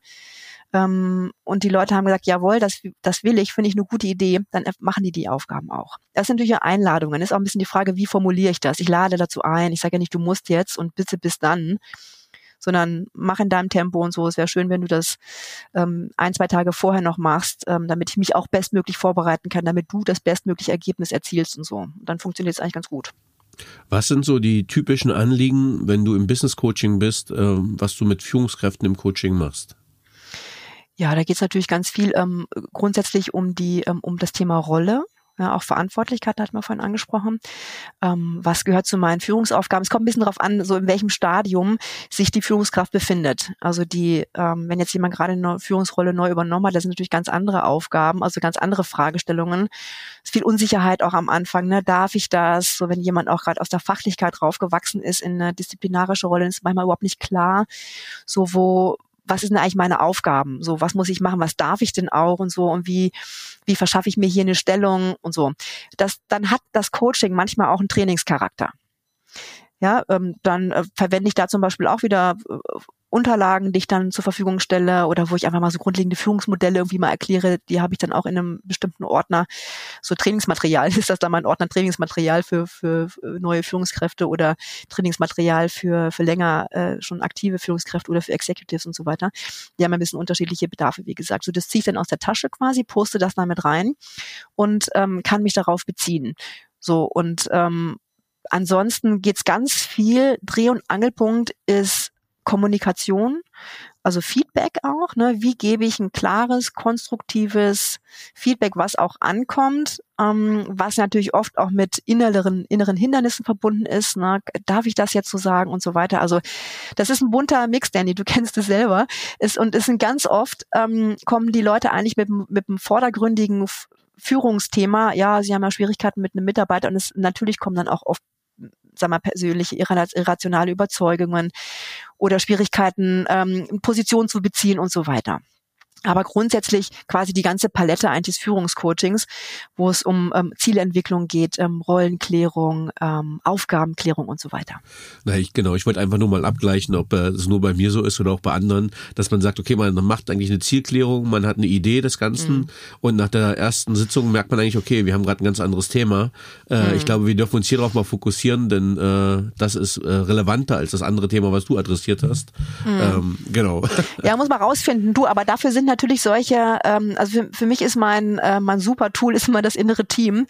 ähm, und die Leute haben gesagt, jawohl, das, das will ich, finde ich eine gute Idee, dann machen die die Aufgaben auch. Das sind natürlich Einladungen. Ist auch ein bisschen die Frage, wie formuliere ich das? Ich lade dazu ein. Ich sage ja nicht, du musst jetzt und bitte bis dann, sondern mach in deinem Tempo und so. Es wäre schön, wenn du das ähm, ein, zwei Tage vorher noch machst, ähm, damit ich mich auch bestmöglich vorbereiten kann, damit du das bestmögliche Ergebnis erzielst und so. Und dann funktioniert es eigentlich ganz gut. Was sind so die typischen Anliegen, wenn du im Business Coaching bist, äh, was du mit Führungskräften im Coaching machst? Ja, da geht es natürlich ganz viel ähm, grundsätzlich um die ähm, um das Thema Rolle. Ja, auch Verantwortlichkeit hat man vorhin angesprochen. Ähm, was gehört zu meinen Führungsaufgaben? Es kommt ein bisschen darauf an, so in welchem Stadium sich die Führungskraft befindet. Also die, ähm, wenn jetzt jemand gerade eine Führungsrolle neu übernommen hat, das sind natürlich ganz andere Aufgaben, also ganz andere Fragestellungen. Es ist viel Unsicherheit auch am Anfang. Ne? Darf ich das? So wenn jemand auch gerade aus der Fachlichkeit raufgewachsen ist in eine disziplinarische Rolle, ist manchmal überhaupt nicht klar, so wo was sind eigentlich meine Aufgaben? So, was muss ich machen? Was darf ich denn auch und so? Und wie, wie verschaffe ich mir hier eine Stellung und so? Das, dann hat das Coaching manchmal auch einen Trainingscharakter. Ja, ähm, dann äh, verwende ich da zum Beispiel auch wieder äh, Unterlagen, die ich dann zur Verfügung stelle oder wo ich einfach mal so grundlegende Führungsmodelle irgendwie mal erkläre, die habe ich dann auch in einem bestimmten Ordner. So Trainingsmaterial *laughs* ist das dann mein Ordner Trainingsmaterial für, für neue Führungskräfte oder Trainingsmaterial für, für länger äh, schon aktive Führungskräfte oder für Executives und so weiter. Die haben ein bisschen unterschiedliche Bedarfe, wie gesagt. So das ziehe ich dann aus der Tasche quasi, poste das dann mit rein und ähm, kann mich darauf beziehen. So und ähm, ansonsten geht's ganz viel. Dreh- und Angelpunkt ist Kommunikation, also Feedback auch. Ne? Wie gebe ich ein klares, konstruktives Feedback, was auch ankommt, ähm, was natürlich oft auch mit inneren, inneren Hindernissen verbunden ist. Ne? Darf ich das jetzt so sagen und so weiter? Also das ist ein bunter Mix, Danny, du *laughs* kennst es selber. Ist, und es sind ganz oft, ähm, kommen die Leute eigentlich mit, mit einem vordergründigen Führungsthema, ja, sie haben ja Schwierigkeiten mit einem Mitarbeiter und es natürlich kommen dann auch oft sag mal, persönliche irrationale Überzeugungen oder Schwierigkeiten, ähm, Position zu beziehen und so weiter aber grundsätzlich quasi die ganze Palette eigentlich des Führungscoachings, wo es um ähm, Zielentwicklung geht, ähm, Rollenklärung, ähm, Aufgabenklärung und so weiter. Na, ich, genau, ich wollte einfach nur mal abgleichen, ob äh, es nur bei mir so ist oder auch bei anderen, dass man sagt, okay, man macht eigentlich eine Zielklärung, man hat eine Idee des Ganzen mhm. und nach der ersten Sitzung merkt man eigentlich, okay, wir haben gerade ein ganz anderes Thema. Äh, mhm. Ich glaube, wir dürfen uns hier drauf mal fokussieren, denn äh, das ist äh, relevanter als das andere Thema, was du adressiert hast. Mhm. Ähm, genau. Ja, muss man rausfinden, du, aber dafür sind natürlich solche, ähm, also für, für mich ist mein, äh, mein super Tool ist immer das innere Team.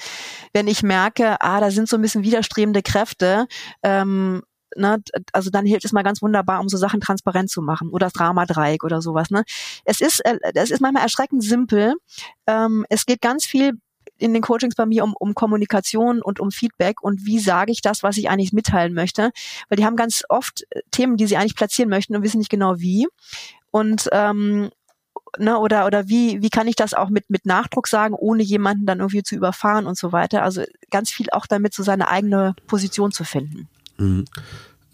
Wenn ich merke, ah, da sind so ein bisschen widerstrebende Kräfte, ähm, Ne, also dann hilft es mal ganz wunderbar, um so Sachen transparent zu machen oder das Dramadreieck oder sowas. Ne? Es ist, äh, es ist manchmal erschreckend simpel. Ähm, es geht ganz viel in den Coachings bei mir um, um Kommunikation und um Feedback und wie sage ich das, was ich eigentlich mitteilen möchte. Weil die haben ganz oft äh, Themen, die sie eigentlich platzieren möchten und wissen nicht genau wie. Und ähm, ne, oder, oder wie, wie kann ich das auch mit, mit Nachdruck sagen, ohne jemanden dann irgendwie zu überfahren und so weiter. Also ganz viel auch damit so seine eigene Position zu finden. Mhm.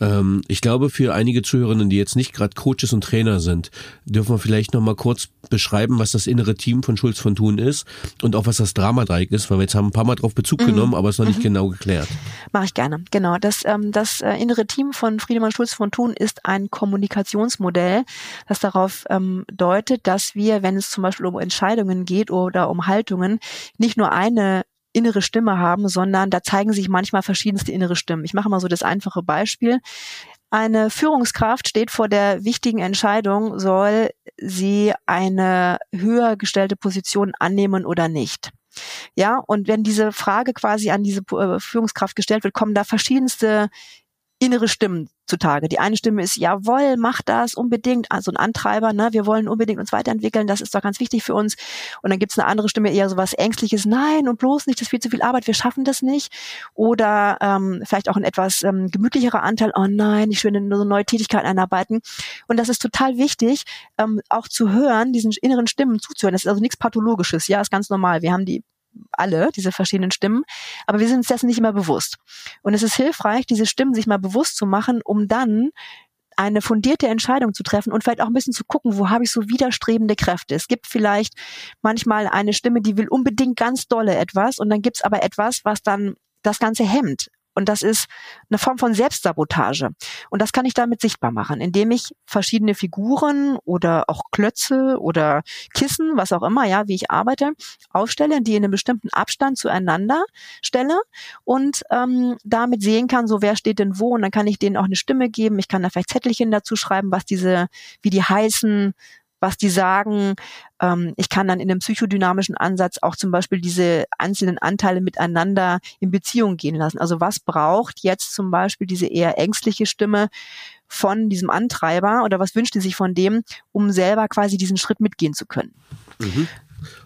Ähm, ich glaube, für einige Zuhörerinnen, die jetzt nicht gerade Coaches und Trainer sind, dürfen wir vielleicht noch mal kurz beschreiben, was das innere Team von Schulz von Thun ist und auch was das Dramadreieck ist, weil wir jetzt haben ein paar Mal drauf Bezug mhm. genommen, aber es ist noch nicht mhm. genau geklärt. Mache ich gerne. Genau. Das, ähm, das äh, innere Team von Friedemann Schulz von Thun ist ein Kommunikationsmodell, das darauf ähm, deutet, dass wir, wenn es zum Beispiel um Entscheidungen geht oder um Haltungen, nicht nur eine innere Stimme haben, sondern da zeigen sich manchmal verschiedenste innere Stimmen. Ich mache mal so das einfache Beispiel. Eine Führungskraft steht vor der wichtigen Entscheidung, soll sie eine höher gestellte Position annehmen oder nicht. Ja, und wenn diese Frage quasi an diese äh, Führungskraft gestellt wird, kommen da verschiedenste innere Stimmen zutage. Die eine Stimme ist, jawohl, mach das unbedingt, also ein Antreiber, ne, wir wollen unbedingt uns weiterentwickeln, das ist doch ganz wichtig für uns. Und dann gibt's eine andere Stimme, eher so was Ängstliches, nein und bloß nicht, das ist viel zu viel Arbeit, wir schaffen das nicht. Oder ähm, vielleicht auch ein etwas ähm, gemütlicherer Anteil, oh nein, ich will nur so neue Tätigkeiten einarbeiten. Und das ist total wichtig, ähm, auch zu hören, diesen inneren Stimmen zuzuhören. Das ist also nichts Pathologisches, ja, ist ganz normal. Wir haben die alle, diese verschiedenen Stimmen, aber wir sind uns dessen nicht immer bewusst. Und es ist hilfreich, diese Stimmen sich mal bewusst zu machen, um dann eine fundierte Entscheidung zu treffen und vielleicht auch ein bisschen zu gucken, wo habe ich so widerstrebende Kräfte. Es gibt vielleicht manchmal eine Stimme, die will unbedingt ganz dolle etwas und dann gibt's aber etwas, was dann das Ganze hemmt. Und das ist eine Form von Selbstsabotage. Und das kann ich damit sichtbar machen, indem ich verschiedene Figuren oder auch Klötze oder Kissen, was auch immer, ja, wie ich arbeite, aufstelle, die in einem bestimmten Abstand zueinander stelle und ähm, damit sehen kann, so wer steht denn wo. Und dann kann ich denen auch eine Stimme geben. Ich kann da vielleicht Zettelchen dazu schreiben, was diese, wie die heißen, was die sagen. Ähm, ich kann dann in einem psychodynamischen Ansatz auch zum Beispiel diese einzelnen Anteile miteinander in Beziehung gehen lassen. Also was braucht jetzt zum Beispiel diese eher ängstliche Stimme von diesem Antreiber oder was wünscht sie sich von dem, um selber quasi diesen Schritt mitgehen zu können? Mhm.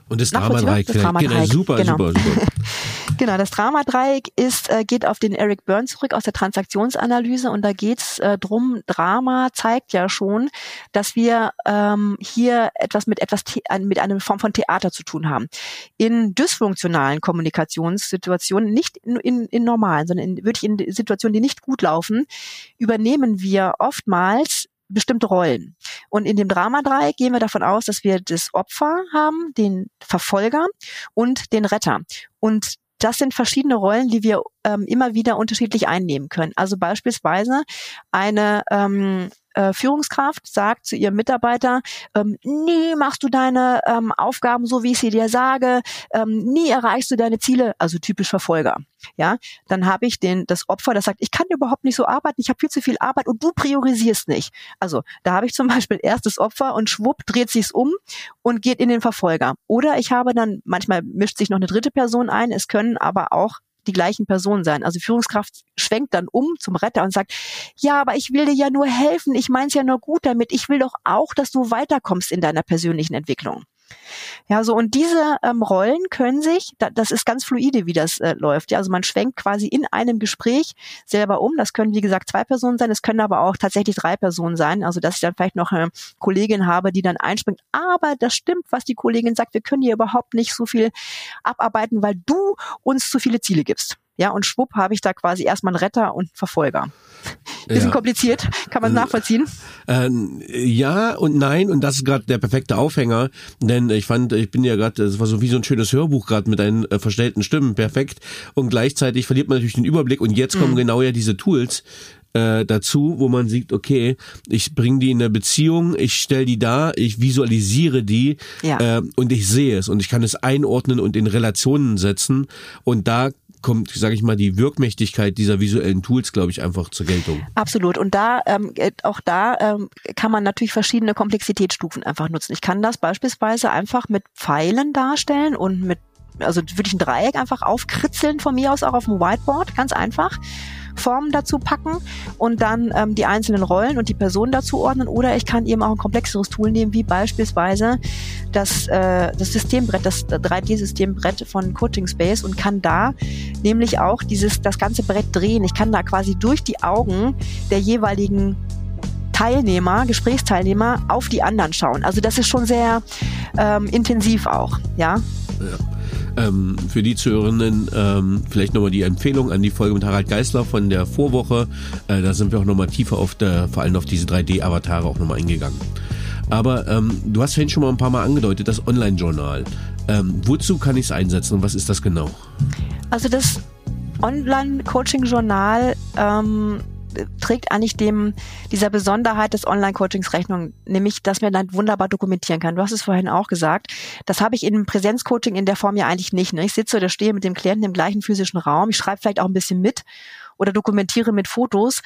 Und das das Dramadreieck. Genau, super, genau. super, super. *laughs* genau, das Dramadreieck ist, äh, geht auf den Eric Byrne zurück aus der Transaktionsanalyse und da geht's äh, drum, Drama zeigt ja schon, dass wir ähm, hier etwas mit etwas mit einer Form von Theater zu tun haben. In dysfunktionalen Kommunikationssituationen, nicht in, in, in normalen, sondern in, wirklich in Situationen, die nicht gut laufen, übernehmen wir oftmals bestimmte Rollen. Und in dem Dramadreieck gehen wir davon aus, dass wir das Opfer haben, den Verfolger und den Retter. Und das sind verschiedene Rollen, die wir ähm, immer wieder unterschiedlich einnehmen können. Also beispielsweise eine ähm, äh, Führungskraft sagt zu ihrem Mitarbeiter, ähm, nie machst du deine ähm, Aufgaben so, wie ich sie dir sage, ähm, nie erreichst du deine Ziele, also typisch Verfolger. Ja, dann habe ich den das Opfer, das sagt, ich kann überhaupt nicht so arbeiten, ich habe viel zu viel Arbeit und du priorisierst nicht. Also da habe ich zum *laughs* Beispiel erstes Opfer und schwupp dreht sich's um und geht in den Verfolger. Oder ich habe dann manchmal mischt sich noch eine dritte Person ein. Es können aber auch die gleichen Personen sein. Also Führungskraft schwenkt dann um zum Retter und sagt, ja, aber ich will dir ja nur helfen, ich meine es ja nur gut damit, ich will doch auch, dass du weiterkommst in deiner persönlichen Entwicklung. Ja, so und diese ähm, Rollen können sich, da, das ist ganz fluide, wie das äh, läuft. Ja, also man schwenkt quasi in einem Gespräch selber um. Das können wie gesagt zwei Personen sein, es können aber auch tatsächlich drei Personen sein. Also dass ich dann vielleicht noch eine Kollegin habe, die dann einspringt. Aber das stimmt, was die Kollegin sagt. Wir können hier überhaupt nicht so viel abarbeiten, weil du uns zu viele Ziele gibst. Ja, und schwupp habe ich da quasi erstmal einen Retter und einen Verfolger. Bisschen ja. kompliziert, kann man äh, nachvollziehen? Äh, ja und nein und das ist gerade der perfekte Aufhänger, denn ich fand, ich bin ja gerade, es war so wie so ein schönes Hörbuch gerade mit deinen äh, verstellten Stimmen, perfekt und gleichzeitig verliert man natürlich den Überblick und jetzt kommen mhm. genau ja diese Tools, äh, dazu, wo man sieht, okay, ich bringe die in eine Beziehung, ich stelle die da, ich visualisiere die ja. äh, und ich sehe es und ich kann es einordnen und in Relationen setzen und da kommt, sage ich mal, die Wirkmächtigkeit dieser visuellen Tools, glaube ich, einfach zur Geltung. Absolut. Und da, ähm, äh, auch da ähm, kann man natürlich verschiedene Komplexitätsstufen einfach nutzen. Ich kann das beispielsweise einfach mit Pfeilen darstellen und mit also wirklich ein Dreieck einfach aufkritzeln von mir aus auch auf dem Whiteboard, ganz einfach. Formen dazu packen und dann ähm, die einzelnen Rollen und die Personen dazu ordnen. Oder ich kann eben auch ein komplexeres Tool nehmen, wie beispielsweise das, äh, das Systembrett, das 3D-Systembrett von Coaching Space und kann da nämlich auch dieses, das ganze Brett drehen. Ich kann da quasi durch die Augen der jeweiligen Teilnehmer, Gesprächsteilnehmer auf die anderen schauen. Also das ist schon sehr ähm, intensiv auch, ja. ja. Ähm, für die Zuhörenden ähm, vielleicht nochmal die Empfehlung an die Folge mit Harald Geisler von der Vorwoche. Äh, da sind wir auch nochmal tiefer auf der, vor allem auf diese 3D-Avatare auch nochmal eingegangen. Aber ähm, du hast vorhin schon mal ein paar Mal angedeutet, das Online-Journal. Ähm, wozu kann ich es einsetzen und was ist das genau? Also das Online-Coaching-Journal ähm, trägt eigentlich dem dieser Besonderheit des Online-Coachings Rechnung, nämlich, dass man dann wunderbar dokumentieren kann. Du hast es vorhin auch gesagt. Das habe ich im Präsenzcoaching in der Form ja eigentlich nicht. Ne? Ich sitze oder stehe mit dem Klienten im gleichen physischen Raum. Ich schreibe vielleicht auch ein bisschen mit oder dokumentiere mit Fotos.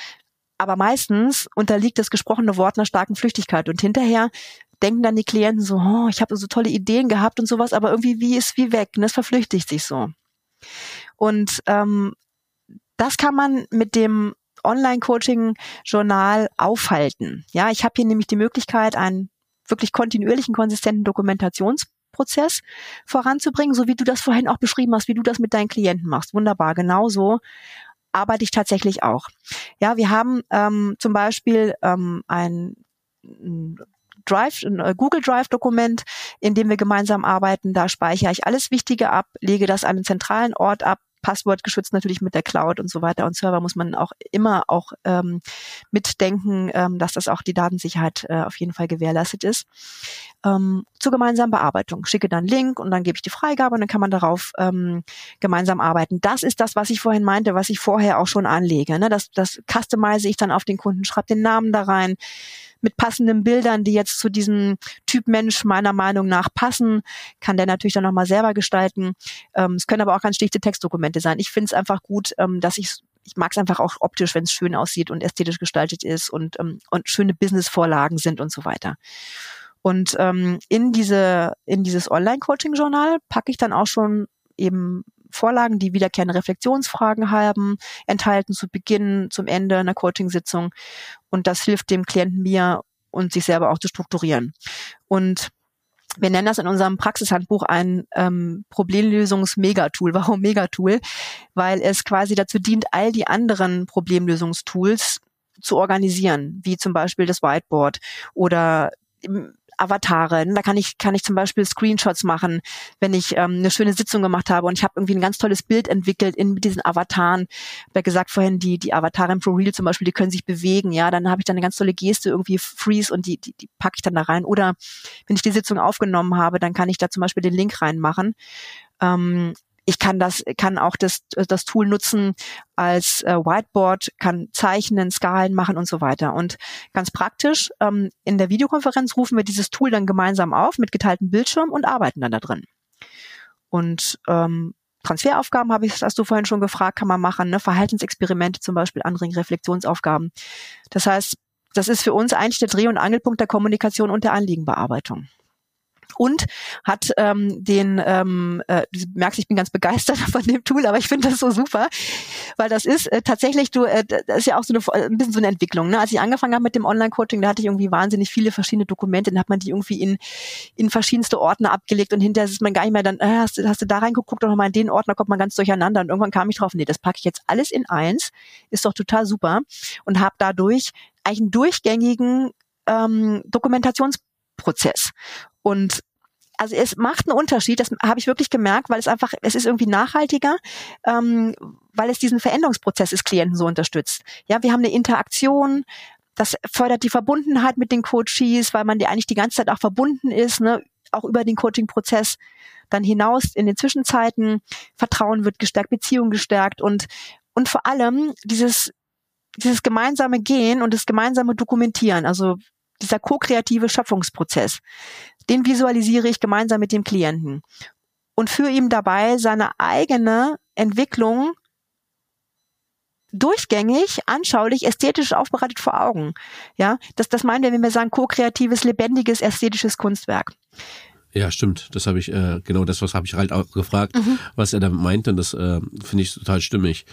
Aber meistens unterliegt das gesprochene Wort einer starken Flüchtigkeit. Und hinterher denken dann die Klienten so, oh, ich habe so tolle Ideen gehabt und sowas, aber irgendwie wie ist wie weg. Und das verflüchtigt sich so. Und ähm, das kann man mit dem Online-Coaching-Journal aufhalten. Ja, ich habe hier nämlich die Möglichkeit, einen wirklich kontinuierlichen, konsistenten Dokumentationsprozess voranzubringen, so wie du das vorhin auch beschrieben hast, wie du das mit deinen Klienten machst. Wunderbar, genauso arbeite ich tatsächlich auch. Ja, wir haben ähm, zum Beispiel ähm, ein Drive, ein äh, Google Drive Dokument, in dem wir gemeinsam arbeiten. Da speichere ich alles Wichtige ab, lege das an einen zentralen Ort ab, Passwort geschützt natürlich mit der Cloud und so weiter und Server muss man auch immer auch ähm, mitdenken, ähm, dass das auch die Datensicherheit äh, auf jeden Fall gewährleistet ist. Ähm, zur gemeinsamen Bearbeitung. Schicke dann Link und dann gebe ich die Freigabe und dann kann man darauf ähm, gemeinsam arbeiten. Das ist das, was ich vorhin meinte, was ich vorher auch schon anlege. Ne? Das, das customize ich dann auf den Kunden, schreibe den Namen da rein, mit passenden Bildern, die jetzt zu diesem Typ Mensch meiner Meinung nach passen, kann der natürlich dann nochmal selber gestalten. Ähm, es können aber auch ganz schlichte Textdokumente sein. Ich finde es einfach gut, ähm, dass ich ich mag es einfach auch optisch, wenn es schön aussieht und ästhetisch gestaltet ist und, ähm, und schöne Business-Vorlagen sind und so weiter. Und ähm, in diese in dieses Online-Coaching-Journal packe ich dann auch schon eben Vorlagen, die wiederkehrende Reflexionsfragen haben, enthalten zu Beginn, zum Ende einer Coaching-Sitzung. Und das hilft dem Klienten mir und sich selber auch zu strukturieren. Und wir nennen das in unserem Praxishandbuch ein ähm, Problemlösungs-Megatool. *laughs* Warum Megatool? Weil es quasi dazu dient, all die anderen Problemlösungstools zu organisieren, wie zum Beispiel das Whiteboard oder Avatare. Da kann ich, kann ich zum Beispiel Screenshots machen, wenn ich ähm, eine schöne Sitzung gemacht habe und ich habe irgendwie ein ganz tolles Bild entwickelt in diesen Avataren. Ich habe gesagt vorhin, die, die Avatare im ProReal zum Beispiel, die können sich bewegen, ja, dann habe ich dann eine ganz tolle Geste, irgendwie Freeze und die, die, die packe ich dann da rein. Oder wenn ich die Sitzung aufgenommen habe, dann kann ich da zum Beispiel den Link reinmachen. Ähm, ich kann das, kann auch das, das Tool nutzen als äh, Whiteboard, kann zeichnen, Skalen machen und so weiter. Und ganz praktisch, ähm, in der Videokonferenz rufen wir dieses Tool dann gemeinsam auf mit geteiltem Bildschirm und arbeiten dann da drin. Und ähm, Transferaufgaben habe ich, hast du vorhin schon gefragt, kann man machen, ne? Verhaltensexperimente zum Beispiel, anregen, Reflexionsaufgaben. Das heißt, das ist für uns eigentlich der Dreh- und Angelpunkt der Kommunikation und der Anliegenbearbeitung und hat ähm, den, ähm, äh, du merkst, ich bin ganz begeistert *laughs* von dem Tool, aber ich finde das so super, weil das ist äh, tatsächlich, du, äh, das ist ja auch so eine, ein bisschen so eine Entwicklung. Ne? Als ich angefangen habe mit dem Online-Coaching, da hatte ich irgendwie wahnsinnig viele verschiedene Dokumente, dann hat man die irgendwie in, in verschiedenste Ordner abgelegt und hinterher ist man gar nicht mehr dann, äh, hast, du, hast du da reingeguckt und nochmal in den Ordner kommt man ganz durcheinander und irgendwann kam ich drauf, nee, das packe ich jetzt alles in eins, ist doch total super und habe dadurch eigentlich einen durchgängigen ähm, Dokumentationsprozess. Und also es macht einen Unterschied, das habe ich wirklich gemerkt, weil es einfach, es ist irgendwie nachhaltiger, ähm, weil es diesen Veränderungsprozess des Klienten so unterstützt. Ja, wir haben eine Interaktion, das fördert die Verbundenheit mit den Coaches, weil man die eigentlich die ganze Zeit auch verbunden ist, ne, auch über den Coaching-Prozess dann hinaus in den Zwischenzeiten. Vertrauen wird gestärkt, Beziehung gestärkt und, und vor allem dieses, dieses gemeinsame Gehen und das gemeinsame Dokumentieren, also dieser ko-kreative Schöpfungsprozess, den visualisiere ich gemeinsam mit dem Klienten und führe ihm dabei seine eigene Entwicklung durchgängig, anschaulich, ästhetisch aufbereitet vor Augen. Ja, das, das meinen wir, wenn wir sagen, ko-kreatives, lebendiges, ästhetisches Kunstwerk. Ja, stimmt. Das habe ich, äh, genau das, was habe ich halt auch gefragt, mhm. was er damit meinte. Und das äh, finde ich total stimmig.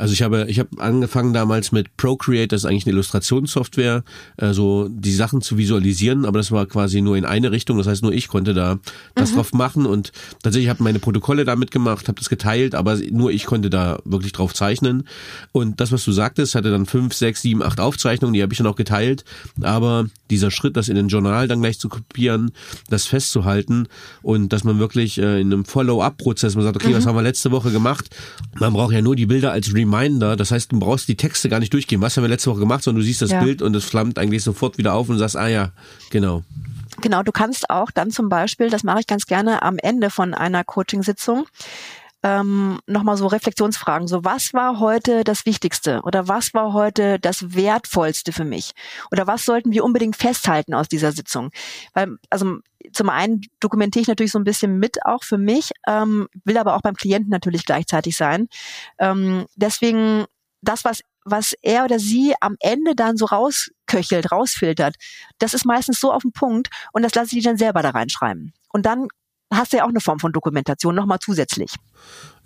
Also ich habe, ich habe angefangen damals mit Procreate, das ist eigentlich eine Illustrationssoftware, äh, so die Sachen zu visualisieren, aber das war quasi nur in eine Richtung. Das heißt, nur ich konnte da das mhm. drauf machen und tatsächlich habe meine Protokolle damit gemacht, habe das geteilt, aber nur ich konnte da wirklich drauf zeichnen. Und das, was du sagtest, hatte dann fünf, sechs, sieben, acht Aufzeichnungen, die habe ich dann auch geteilt. Aber dieser Schritt, das in den Journal dann gleich zu kopieren, das festzuhalten und dass man wirklich äh, in einem Follow-up-Prozess, man sagt, okay, mhm. was haben wir letzte Woche gemacht? Man braucht ja nur die Bilder als Reminder Reminder. Das heißt, du brauchst die Texte gar nicht durchgehen. Was haben wir letzte Woche gemacht, sondern du siehst das ja. Bild und es flammt eigentlich sofort wieder auf und sagst, ah ja, genau. Genau, du kannst auch dann zum Beispiel, das mache ich ganz gerne am Ende von einer Coaching-Sitzung, ähm, nochmal so Reflexionsfragen. So, was war heute das Wichtigste? Oder was war heute das Wertvollste für mich? Oder was sollten wir unbedingt festhalten aus dieser Sitzung? Weil, also zum einen dokumentiere ich natürlich so ein bisschen mit auch für mich, ähm, will aber auch beim Klienten natürlich gleichzeitig sein. Ähm, deswegen das, was was er oder sie am Ende dann so rausköchelt, rausfiltert, das ist meistens so auf den Punkt und das lasse ich dann selber da reinschreiben. Und dann hast du ja auch eine Form von Dokumentation nochmal zusätzlich.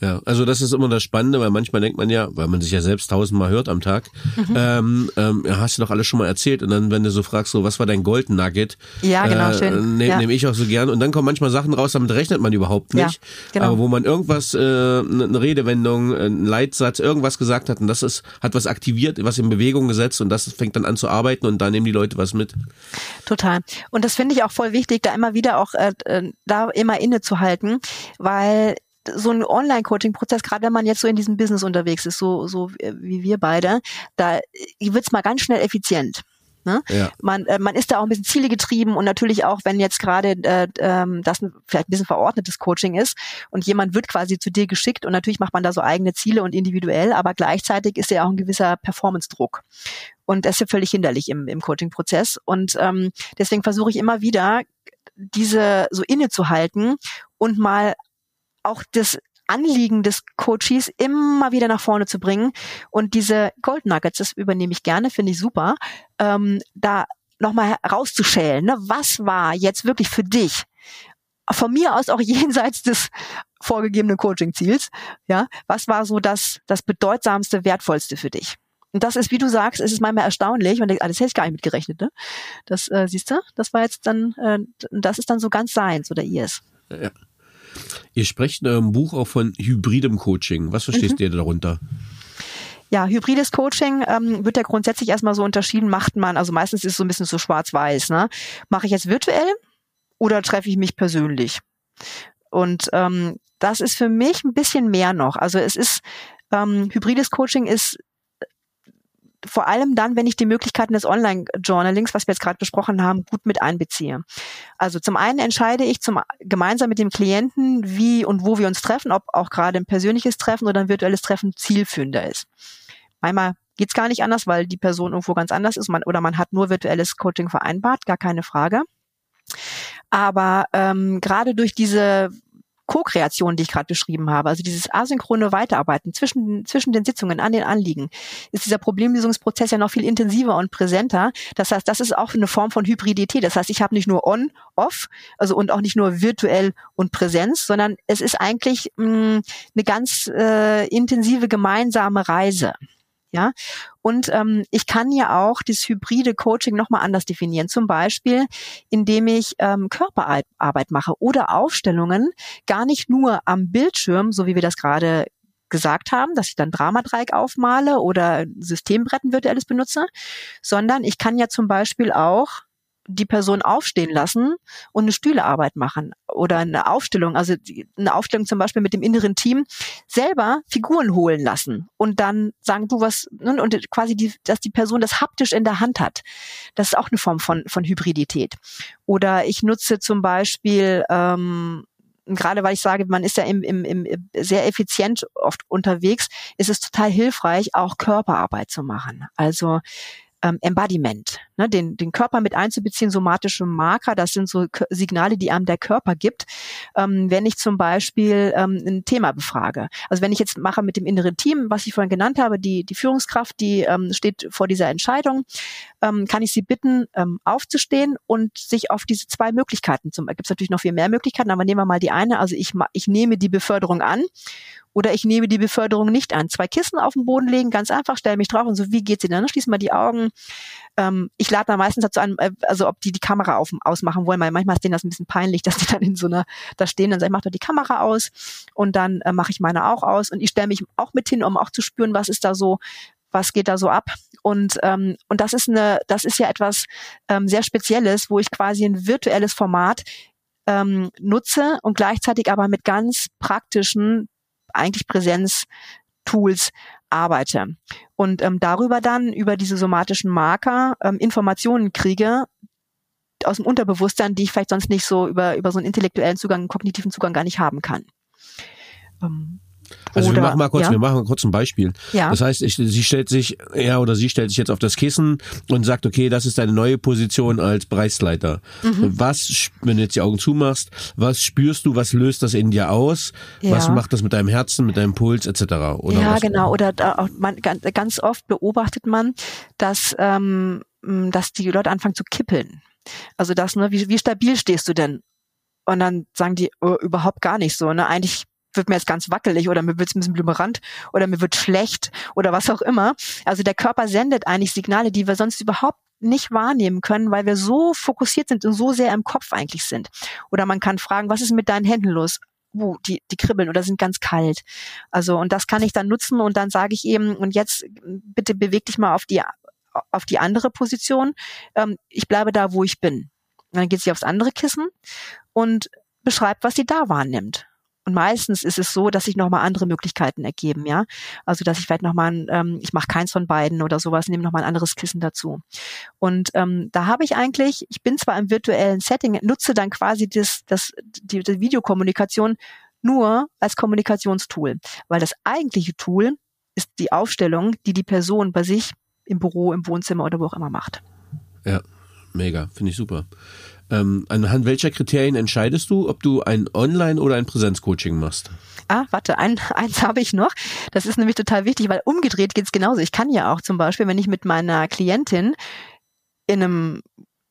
Ja, also das ist immer das Spannende, weil manchmal denkt man ja, weil man sich ja selbst tausendmal hört am Tag, mhm. ähm, ähm, hast du doch alles schon mal erzählt und dann, wenn du so fragst, so was war dein Golden Nugget? Ja, genau, äh, schön. Ne, ja. Nehme ich auch so gern und dann kommen manchmal Sachen raus, damit rechnet man überhaupt nicht. Ja, genau. Aber wo man irgendwas, äh, eine Redewendung, ein Leitsatz, irgendwas gesagt hat und das ist, hat was aktiviert, was in Bewegung gesetzt und das fängt dann an zu arbeiten und da nehmen die Leute was mit. Total. Und das finde ich auch voll wichtig, da immer wieder auch äh, äh da immer innezuhalten, weil so ein Online-Coaching-Prozess, gerade wenn man jetzt so in diesem Business unterwegs ist, so, so wie wir beide, da wird's mal ganz schnell effizient. Ne? Ja. Man, äh, man ist da auch ein bisschen Ziele getrieben und natürlich auch, wenn jetzt gerade äh, ähm, das vielleicht ein bisschen verordnetes Coaching ist und jemand wird quasi zu dir geschickt und natürlich macht man da so eigene Ziele und individuell, aber gleichzeitig ist ja auch ein gewisser Performance-Druck. Und das ist ja völlig hinderlich im, im Coaching-Prozess. Und ähm, deswegen versuche ich immer wieder, diese so innezuhalten und mal auch das Anliegen des Coaches immer wieder nach vorne zu bringen. Und diese Gold Nuggets, das übernehme ich gerne, finde ich super, ähm, da nochmal rauszuschälen. Ne? Was war jetzt wirklich für dich? Von mir aus auch *laughs* jenseits des vorgegebenen Coaching-Ziels. Ja, was war so das, das bedeutsamste, wertvollste für dich? Und das ist, wie du sagst, es ist manchmal erstaunlich und das hätte ich gar nicht mitgerechnet. Ne? Das äh, siehst du, das war jetzt dann, äh, das ist dann so ganz seins oder ihrs. Ja. Ihr sprecht in eurem Buch auch von hybridem Coaching. Was verstehst mhm. ihr darunter? Ja, hybrides Coaching ähm, wird ja grundsätzlich erstmal so unterschieden, macht man, also meistens ist es so ein bisschen so schwarz-weiß, ne? Mache ich jetzt virtuell oder treffe ich mich persönlich? Und ähm, das ist für mich ein bisschen mehr noch. Also es ist, ähm, hybrides Coaching ist vor allem dann, wenn ich die Möglichkeiten des Online-Journalings, was wir jetzt gerade besprochen haben, gut mit einbeziehe. Also zum einen entscheide ich zum, gemeinsam mit dem Klienten, wie und wo wir uns treffen, ob auch gerade ein persönliches Treffen oder ein virtuelles Treffen zielführender ist. Manchmal geht's gar nicht anders, weil die Person irgendwo ganz anders ist man, oder man hat nur virtuelles Coaching vereinbart, gar keine Frage. Aber ähm, gerade durch diese Co-Kreation, die ich gerade beschrieben habe, also dieses asynchrone Weiterarbeiten zwischen, zwischen den Sitzungen an den Anliegen, ist dieser Problemlösungsprozess ja noch viel intensiver und präsenter. Das heißt, das ist auch eine Form von Hybridität. Das heißt, ich habe nicht nur on, off, also und auch nicht nur virtuell und Präsenz, sondern es ist eigentlich mh, mm, eine ganz äh, intensive gemeinsame Reise. Ja, und ähm, ich kann ja auch das hybride Coaching nochmal anders definieren. Zum Beispiel, indem ich ähm, Körperarbeit mache oder Aufstellungen gar nicht nur am Bildschirm, so wie wir das gerade gesagt haben, dass ich dann Dramadreieck aufmale oder Systembretten virtuelles benutze, sondern ich kann ja zum Beispiel auch die Person aufstehen lassen und eine Stühlearbeit machen oder eine Aufstellung, also eine Aufstellung zum Beispiel mit dem inneren Team, selber Figuren holen lassen und dann sagen, du was, ne, und quasi, die, dass die Person das haptisch in der Hand hat. Das ist auch eine Form von, von Hybridität. Oder ich nutze zum Beispiel, ähm, gerade weil ich sage, man ist ja im, im, im sehr effizient oft unterwegs, ist es total hilfreich, auch Körperarbeit zu machen. Also ähm, Embodiment, ne, den, den Körper mit einzubeziehen, somatische Marker, das sind so Signale, die einem der Körper gibt, ähm, wenn ich zum Beispiel ähm, ein Thema befrage. Also wenn ich jetzt mache mit dem inneren Team, was ich vorhin genannt habe, die, die Führungskraft, die ähm, steht vor dieser Entscheidung, ähm, kann ich sie bitten, ähm, aufzustehen und sich auf diese zwei Möglichkeiten, zum, gibt es natürlich noch viel mehr Möglichkeiten, aber nehmen wir mal die eine, also ich, ich nehme die Beförderung an oder ich nehme die Beförderung nicht an. Zwei Kissen auf den Boden legen, ganz einfach, stelle mich drauf und so, wie geht's denn dann? Schließen mal die Augen. Ähm, ich lade da meistens dazu an, äh, also ob die die Kamera auf, ausmachen wollen, weil manchmal ist denen das ein bisschen peinlich, *laughs* dass die dann in so einer, da stehen, dann sage ich, mach doch die Kamera aus und dann äh, mache ich meine auch aus und ich stelle mich auch mit hin, um auch zu spüren, was ist da so, was geht da so ab? Und ähm, und das ist eine, das ist ja etwas ähm, sehr Spezielles, wo ich quasi ein virtuelles Format ähm, nutze und gleichzeitig aber mit ganz praktischen eigentlich Präsenz-Tools arbeite und ähm, darüber dann über diese somatischen Marker ähm, Informationen kriege aus dem Unterbewusstsein, die ich vielleicht sonst nicht so über über so einen intellektuellen Zugang, einen kognitiven Zugang gar nicht haben kann. Ähm, also oder, wir machen mal kurz, ja? wir machen mal kurz ein Beispiel. Ja. Das heißt, ich, sie stellt sich, er oder sie stellt sich jetzt auf das Kissen und sagt, okay, das ist deine neue Position als Bereichsleiter. Mhm. Was, wenn du jetzt die Augen zumachst, was spürst du, was löst das in dir aus? Ja. Was macht das mit deinem Herzen, mit deinem Puls etc.? Oder ja, genau. Oder auch man, ganz oft beobachtet man, dass, ähm, dass die Leute anfangen zu kippeln. Also das, ne, wie, wie stabil stehst du denn? Und dann sagen die, oh, überhaupt gar nicht so. Ne? Eigentlich wird mir jetzt ganz wackelig oder mir wird es ein bisschen blümerant oder mir wird schlecht oder was auch immer. Also der Körper sendet eigentlich Signale, die wir sonst überhaupt nicht wahrnehmen können, weil wir so fokussiert sind und so sehr im Kopf eigentlich sind. Oder man kann fragen, was ist mit deinen Händen los? Uh, die, die kribbeln oder sind ganz kalt. Also, und das kann ich dann nutzen und dann sage ich eben, und jetzt bitte beweg dich mal auf die, auf die andere Position. Ähm, ich bleibe da, wo ich bin. Und dann geht sie aufs andere Kissen und beschreibt, was sie da wahrnimmt. Und meistens ist es so, dass sich nochmal andere Möglichkeiten ergeben, ja. Also dass ich vielleicht nochmal, ähm, ich mache keins von beiden oder sowas, nehme nochmal ein anderes Kissen dazu. Und ähm, da habe ich eigentlich, ich bin zwar im virtuellen Setting, nutze dann quasi das, das, die, die Videokommunikation nur als Kommunikationstool, weil das eigentliche Tool ist die Aufstellung, die die Person bei sich im Büro, im Wohnzimmer oder wo auch immer macht. Ja, mega, finde ich super. Ähm, anhand welcher Kriterien entscheidest du, ob du ein Online- oder ein Präsenzcoaching machst? Ah, warte, ein, *laughs* eins habe ich noch. Das ist nämlich total wichtig, weil umgedreht geht's genauso. Ich kann ja auch zum Beispiel, wenn ich mit meiner Klientin in einem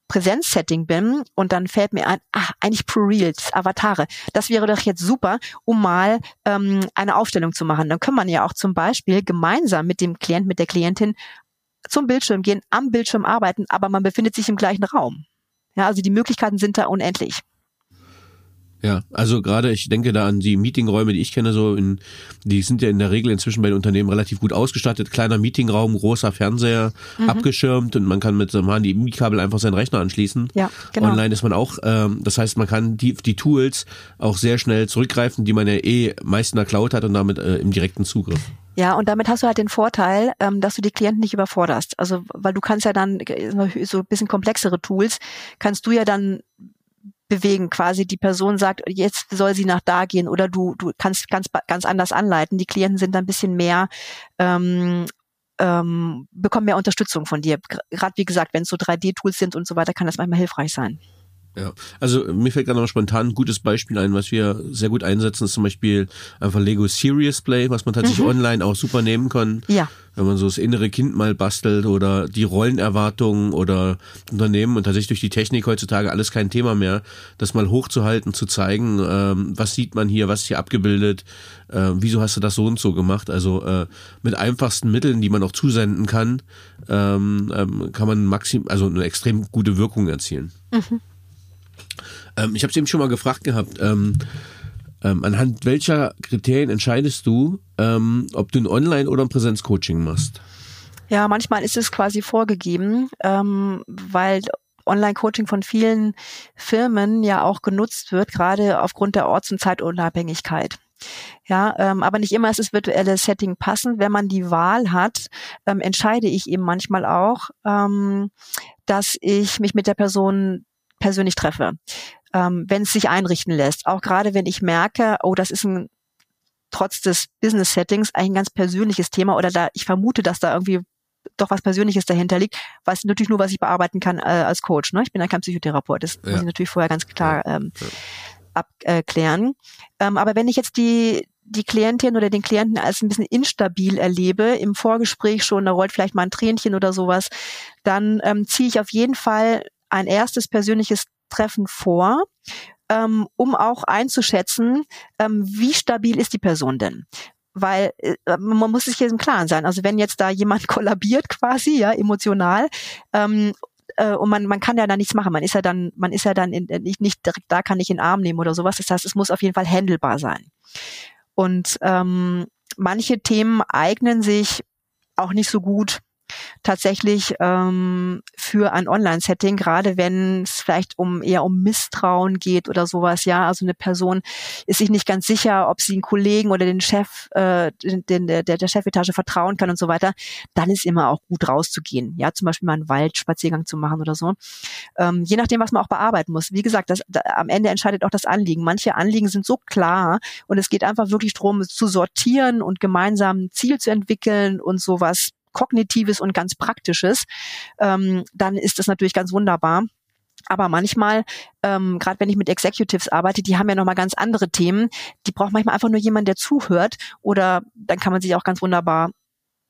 Präsenzsetting bin und dann fällt mir ein, ah, eigentlich ProReals, Avatare. Das wäre doch jetzt super, um mal ähm, eine Aufstellung zu machen. Dann kann man ja auch zum Beispiel gemeinsam mit dem Klient, mit der Klientin zum Bildschirm gehen, am Bildschirm arbeiten, aber man befindet sich im gleichen Raum. Ja, also die Möglichkeiten sind da unendlich. Ja, also gerade ich denke da an die Meetingräume, die ich kenne, so in, die sind ja in der Regel inzwischen bei den Unternehmen relativ gut ausgestattet. Kleiner Meetingraum, großer Fernseher, mhm. abgeschirmt und man kann mit so einem HDMI-Kabel einfach seinen Rechner anschließen. Ja, genau. Online ist man auch, ähm, das heißt, man kann die, die Tools auch sehr schnell zurückgreifen, die man ja eh meist in der Cloud hat und damit äh, im direkten Zugriff. Ja, und damit hast du halt den Vorteil, ähm, dass du die Klienten nicht überforderst. Also, weil du kannst ja dann äh, so ein bisschen komplexere Tools, kannst du ja dann bewegen. Quasi die Person sagt, jetzt soll sie nach da gehen oder du, du kannst ganz, ganz anders anleiten. Die Klienten sind dann ein bisschen mehr ähm, ähm, bekommen mehr Unterstützung von dir. Gerade wie gesagt, wenn es so 3D-Tools sind und so weiter, kann das manchmal hilfreich sein. Ja, also mir fällt gerade noch spontan ein gutes Beispiel ein, was wir sehr gut einsetzen, ist zum Beispiel einfach Lego Serious Play, was man tatsächlich mhm. online auch super nehmen kann. Ja. Wenn man so das innere Kind mal bastelt oder die Rollenerwartungen oder Unternehmen und tatsächlich durch die Technik heutzutage alles kein Thema mehr, das mal hochzuhalten, zu zeigen, ähm, was sieht man hier, was ist hier abgebildet, äh, wieso hast du das so und so gemacht. Also äh, mit einfachsten Mitteln, die man auch zusenden kann, ähm, ähm, kann man maxim, also eine extrem gute Wirkung erzielen. Mhm. Ähm, ich habe es eben schon mal gefragt gehabt. Ähm, ähm, anhand welcher Kriterien entscheidest du, ähm, ob du ein Online- oder ein Präsenzcoaching machst? Ja, manchmal ist es quasi vorgegeben, ähm, weil Online-Coaching von vielen Firmen ja auch genutzt wird, gerade aufgrund der Orts- und Zeitunabhängigkeit. Ja, ähm, aber nicht immer ist das virtuelle Setting passend. Wenn man die Wahl hat, ähm, entscheide ich eben manchmal auch, ähm, dass ich mich mit der Person persönlich treffe, ähm, wenn es sich einrichten lässt. Auch gerade wenn ich merke, oh, das ist ein trotz des Business Settings ein ganz persönliches Thema oder da ich vermute, dass da irgendwie doch was Persönliches dahinter liegt, was natürlich nur, was ich bearbeiten kann äh, als Coach. Ne? Ich bin ja kein Psychotherapeut, das ja. muss ich natürlich vorher ganz klar ähm, ja. abklären. Ähm, aber wenn ich jetzt die die Klientin oder den Klienten als ein bisschen instabil erlebe, im Vorgespräch schon, da rollt vielleicht mal ein Tränchen oder sowas, dann ähm, ziehe ich auf jeden Fall ein erstes persönliches Treffen vor, ähm, um auch einzuschätzen, ähm, wie stabil ist die Person denn? Weil äh, man muss sich hier im Klaren sein. Also wenn jetzt da jemand *laughs* kollabiert quasi, ja, emotional, ähm, äh, und man, man kann ja da nichts machen. Man ist ja dann, man ist ja dann in, äh, nicht, nicht direkt da, kann ich in den Arm nehmen oder sowas. Das heißt, es muss auf jeden Fall handelbar sein. Und ähm, manche Themen eignen sich auch nicht so gut tatsächlich ähm, für ein Online-Setting, gerade wenn es vielleicht um eher um Misstrauen geht oder sowas, ja, also eine Person ist sich nicht ganz sicher, ob sie den Kollegen oder den Chef, äh, den, der, der Chefetage vertrauen kann und so weiter, dann ist immer auch gut rauszugehen, ja, zum Beispiel mal einen Waldspaziergang zu machen oder so. Ähm, je nachdem, was man auch bearbeiten muss. Wie gesagt, das, da, am Ende entscheidet auch das Anliegen. Manche Anliegen sind so klar und es geht einfach wirklich darum, zu sortieren und gemeinsam ein Ziel zu entwickeln und sowas Kognitives und ganz Praktisches, ähm, dann ist das natürlich ganz wunderbar. Aber manchmal, ähm, gerade wenn ich mit Executives arbeite, die haben ja nochmal ganz andere Themen. Die braucht manchmal einfach nur jemand, der zuhört. Oder dann kann man sich auch ganz wunderbar,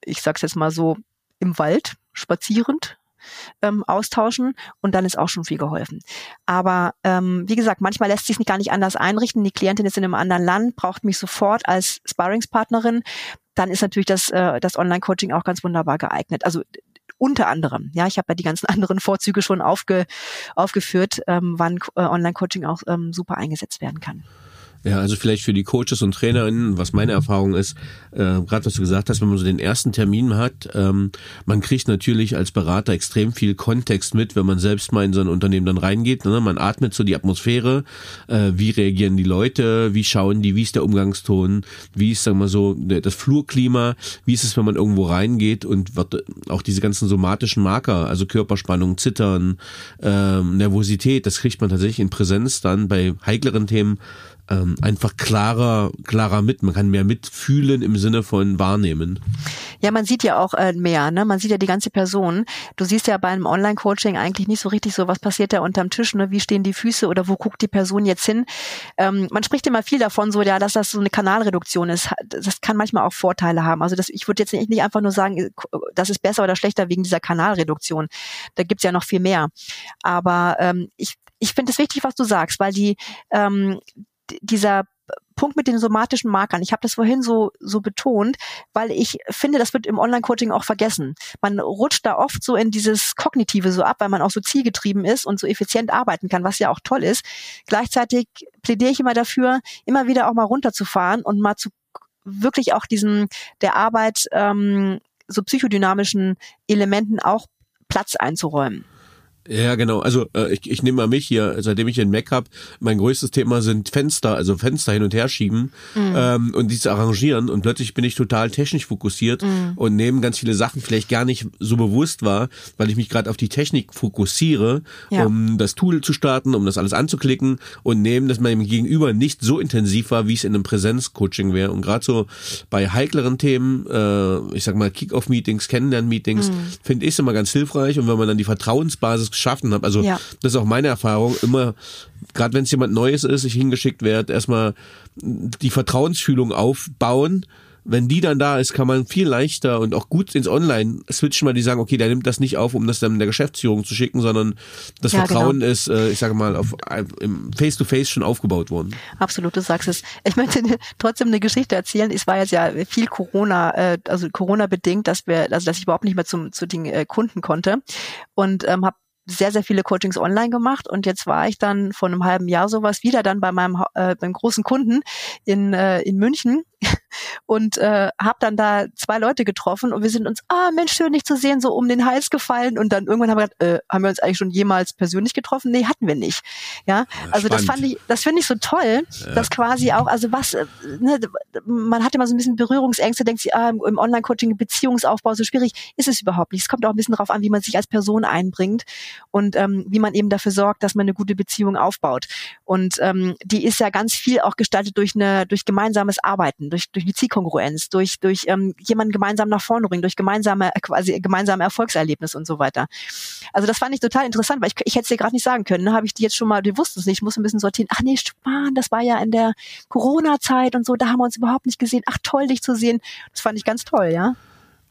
ich sag's jetzt mal so, im Wald spazierend ähm, austauschen und dann ist auch schon viel geholfen. Aber ähm, wie gesagt, manchmal lässt sich gar nicht anders einrichten. Die Klientin ist in einem anderen Land, braucht mich sofort als Sparringspartnerin. Dann ist natürlich das, äh, das Online-Coaching auch ganz wunderbar geeignet. Also unter anderem, ja, ich habe ja die ganzen *laughs* anderen Vorzüge schon aufge, aufgeführt, ähm, wann äh, Online-Coaching auch ähm, super eingesetzt werden kann. Ja, also vielleicht für die Coaches und TrainerInnen, was meine Erfahrung ist, äh, gerade was du gesagt hast, wenn man so den ersten Termin hat, ähm, man kriegt natürlich als Berater extrem viel Kontext mit, wenn man selbst mal in so ein Unternehmen dann reingeht. Ne? Man atmet so die Atmosphäre, äh, wie reagieren die Leute, wie schauen die, wie ist der Umgangston, wie ist, sagen wir so, das Flurklima, wie ist es, wenn man irgendwo reingeht und wird auch diese ganzen somatischen Marker, also Körperspannung, Zittern, ähm, Nervosität, das kriegt man tatsächlich in Präsenz dann bei heikleren Themen ähm, einfach klarer, klarer mit. Man kann mehr mitfühlen im Sinne von wahrnehmen. Ja, man sieht ja auch äh, mehr, ne? Man sieht ja die ganze Person. Du siehst ja bei einem Online-Coaching eigentlich nicht so richtig so, was passiert da unterm Tisch, ne? Wie stehen die Füße oder wo guckt die Person jetzt hin? Ähm, man spricht immer viel davon, so ja, dass das so eine Kanalreduktion ist. Das kann manchmal auch Vorteile haben. Also das, ich würde jetzt nicht einfach nur sagen, äh, das ist besser oder schlechter wegen dieser Kanalreduktion. Da gibt's ja noch viel mehr. Aber ähm, ich ich finde es wichtig, was du sagst, weil die ähm, dieser Punkt mit den somatischen Markern, ich habe das vorhin so so betont, weil ich finde, das wird im Online-Coaching auch vergessen. Man rutscht da oft so in dieses Kognitive so ab, weil man auch so zielgetrieben ist und so effizient arbeiten kann, was ja auch toll ist. Gleichzeitig plädiere ich immer dafür, immer wieder auch mal runterzufahren und mal zu wirklich auch diesen der Arbeit ähm, so psychodynamischen Elementen auch Platz einzuräumen. Ja, genau. Also äh, ich, ich nehme mal mich hier, seitdem ich einen Mac habe, mein größtes Thema sind Fenster, also Fenster hin und her schieben mhm. ähm, und die zu arrangieren. Und plötzlich bin ich total technisch fokussiert mhm. und nehme ganz viele Sachen vielleicht gar nicht so bewusst wahr, weil ich mich gerade auf die Technik fokussiere, ja. um das Tool zu starten, um das alles anzuklicken und nehme das meinem Gegenüber nicht so intensiv war, wie es in einem Präsenzcoaching wäre. Und gerade so bei heikleren Themen, äh, ich sag mal Kick-Off-Meetings, Kennenlern-Meetings, mhm. finde ich es immer ganz hilfreich. Und wenn man dann die Vertrauensbasis geschaffen habe. Also ja. das ist auch meine Erfahrung. Immer, gerade wenn es jemand Neues ist, ich hingeschickt werde, erstmal die Vertrauensfühlung aufbauen wenn die dann da ist, kann man viel leichter und auch gut ins Online switchen, weil die sagen, okay, der nimmt das nicht auf, um das dann der Geschäftsführung zu schicken, sondern das ja, Vertrauen genau. ist, äh, ich sage mal, auf im Face-to-Face -face schon aufgebaut worden. Absolut, du sagst es. Ich möchte trotzdem eine Geschichte erzählen. Es war jetzt ja viel Corona, äh, also Corona bedingt, dass wir, also dass ich überhaupt nicht mehr zum zu den äh, Kunden konnte und ähm, habe sehr, sehr viele Coachings online gemacht und jetzt war ich dann vor einem halben Jahr sowas wieder dann bei meinem äh, beim großen Kunden in, äh, in München *laughs* und äh, habe dann da zwei Leute getroffen und wir sind uns, ah Mensch, schön dich zu sehen, so um den Hals gefallen und dann irgendwann haben wir gedacht, äh, haben wir uns eigentlich schon jemals persönlich getroffen? Nee, hatten wir nicht. Ja, also Spannend. das fand ich, das finde ich so toll, ja. dass quasi auch, also was, äh, ne, man hat immer so ein bisschen Berührungsängste, denkt sich, ah, im Online-Coaching Beziehungsaufbau so schwierig, ist es überhaupt nicht. Es kommt auch ein bisschen darauf an, wie man sich als Person einbringt und ähm, wie man eben dafür sorgt, dass man eine gute Beziehung aufbaut. Und ähm, die ist ja ganz viel auch gestaltet durch eine durch gemeinsames Arbeiten, durch durch eine Zielkongruenz, durch durch ähm, jemanden gemeinsam nach vorne bringen, durch gemeinsame quasi gemeinsame Erfolgserlebnis und so weiter. Also das fand ich total interessant, weil ich, ich hätte es dir gerade nicht sagen können. Ne? Habe ich die jetzt schon mal, du wusstest es nicht, ich muss ein bisschen sortieren. Ach nee, Mann, das war ja in der Corona-Zeit und so, da haben wir uns überhaupt nicht gesehen. Ach toll, dich zu sehen. Das fand ich ganz toll, ja.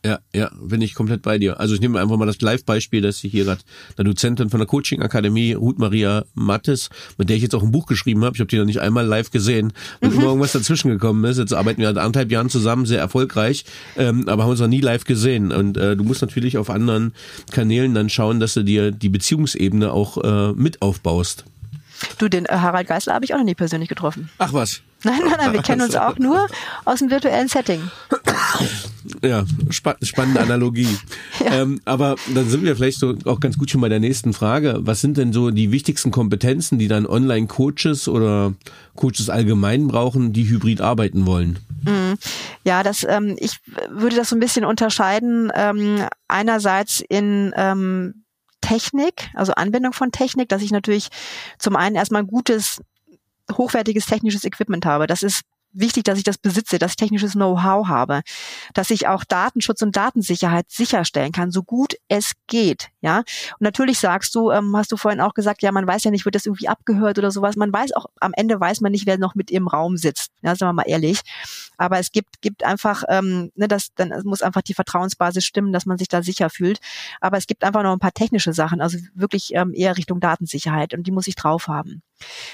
Ja, ja, bin ich komplett bei dir. Also ich nehme einfach mal das Live-Beispiel, dass ich hier gerade eine Dozentin von der Coaching-Akademie, Ruth Maria Mattes, mit der ich jetzt auch ein Buch geschrieben habe. Ich habe die noch nicht einmal live gesehen, weil mhm. immer irgendwas dazwischen gekommen ist. Jetzt arbeiten wir seit anderthalb Jahren zusammen, sehr erfolgreich, ähm, aber haben uns noch nie live gesehen. Und äh, du musst natürlich auf anderen Kanälen dann schauen, dass du dir die Beziehungsebene auch äh, mit aufbaust. Du, den äh, Harald Geisler habe ich auch noch nie persönlich getroffen. Ach was. Nein, nein, nein, wir kennen uns auch nur aus dem virtuellen Setting. Ja, spa spannende Analogie. *laughs* ja. ähm, aber dann sind wir vielleicht so auch ganz gut schon bei der nächsten Frage. Was sind denn so die wichtigsten Kompetenzen, die dann Online-Coaches oder Coaches allgemein brauchen, die hybrid arbeiten wollen? Mhm. Ja, das, ähm, ich würde das so ein bisschen unterscheiden. Ähm, einerseits in ähm, Technik, also Anwendung von Technik, dass ich natürlich zum einen erstmal ein gutes hochwertiges technisches Equipment habe. Das ist wichtig, dass ich das besitze, dass ich technisches Know-how habe, dass ich auch Datenschutz und Datensicherheit sicherstellen kann, so gut es geht. Ja, und natürlich sagst du, ähm, hast du vorhin auch gesagt, ja, man weiß ja nicht, wird das irgendwie abgehört oder sowas. Man weiß auch, am Ende weiß man nicht, wer noch mit im Raum sitzt. Ja, sagen wir mal ehrlich. Aber es gibt, gibt einfach, ähm, ne, das, dann muss einfach die Vertrauensbasis stimmen, dass man sich da sicher fühlt. Aber es gibt einfach noch ein paar technische Sachen, also wirklich ähm, eher Richtung Datensicherheit und die muss ich drauf haben.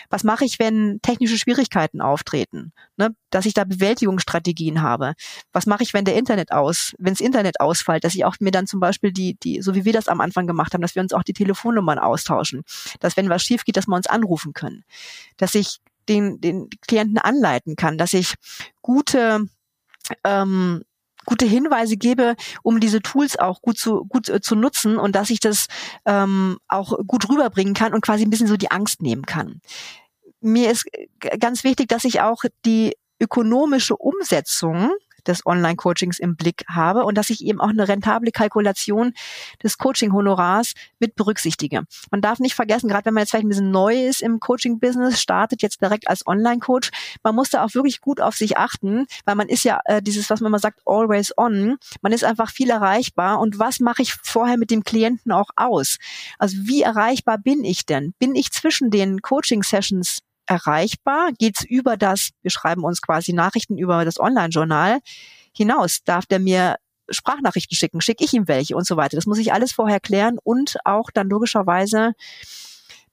Was mache ich, wenn technische Schwierigkeiten auftreten? Ne, dass ich da Bewältigungsstrategien habe. Was mache ich, wenn der Internet aus, wenn das Internet ausfällt, dass ich auch mir dann zum Beispiel die, die, so wie wir das am Anfang gemacht haben, dass wir uns auch die Telefonnummern austauschen, dass wenn was schief geht, dass wir uns anrufen können, dass ich den, den Klienten anleiten kann, dass ich gute ähm, gute Hinweise gebe, um diese Tools auch gut zu gut äh, zu nutzen und dass ich das ähm, auch gut rüberbringen kann und quasi ein bisschen so die Angst nehmen kann. Mir ist ganz wichtig, dass ich auch die ökonomische Umsetzung des Online-Coachings im Blick habe und dass ich eben auch eine rentable Kalkulation des Coaching-Honorars mit berücksichtige. Man darf nicht vergessen, gerade wenn man jetzt vielleicht ein bisschen neu ist im Coaching-Business, startet jetzt direkt als Online-Coach, man muss da auch wirklich gut auf sich achten, weil man ist ja äh, dieses, was man immer sagt, always on. Man ist einfach viel erreichbar und was mache ich vorher mit dem Klienten auch aus? Also wie erreichbar bin ich denn? Bin ich zwischen den Coaching-Sessions erreichbar? Geht's über das, wir schreiben uns quasi Nachrichten über das Online-Journal hinaus? Darf der mir Sprachnachrichten schicken? Schicke ich ihm welche und so weiter? Das muss ich alles vorher klären und auch dann logischerweise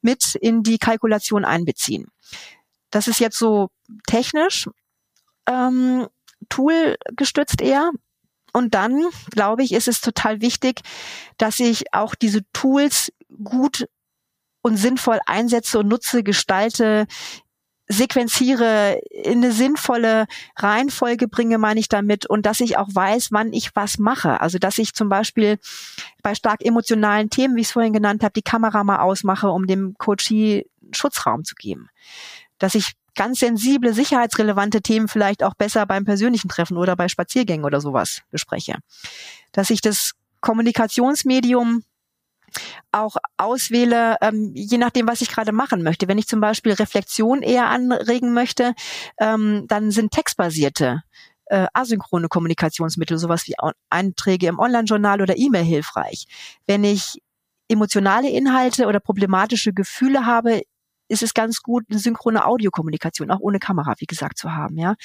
mit in die Kalkulation einbeziehen. Das ist jetzt so technisch, ähm, Tool gestützt eher. Und dann, glaube ich, ist es total wichtig, dass ich auch diese Tools gut und sinnvoll einsetze und nutze, gestalte, sequenziere, in eine sinnvolle Reihenfolge bringe, meine ich damit, und dass ich auch weiß, wann ich was mache. Also dass ich zum Beispiel bei stark emotionalen Themen, wie ich es vorhin genannt habe, die Kamera mal ausmache, um dem Coachie Schutzraum zu geben. Dass ich ganz sensible, sicherheitsrelevante Themen vielleicht auch besser beim persönlichen Treffen oder bei Spaziergängen oder sowas bespreche. Dass ich das Kommunikationsmedium auch auswähle, ähm, je nachdem, was ich gerade machen möchte. Wenn ich zum Beispiel Reflexion eher anregen möchte, ähm, dann sind textbasierte äh, asynchrone Kommunikationsmittel, sowas wie Einträge im Online-Journal oder E-Mail hilfreich. Wenn ich emotionale Inhalte oder problematische Gefühle habe, ist es ganz gut, eine synchrone Audiokommunikation, auch ohne Kamera, wie gesagt, zu haben, ja.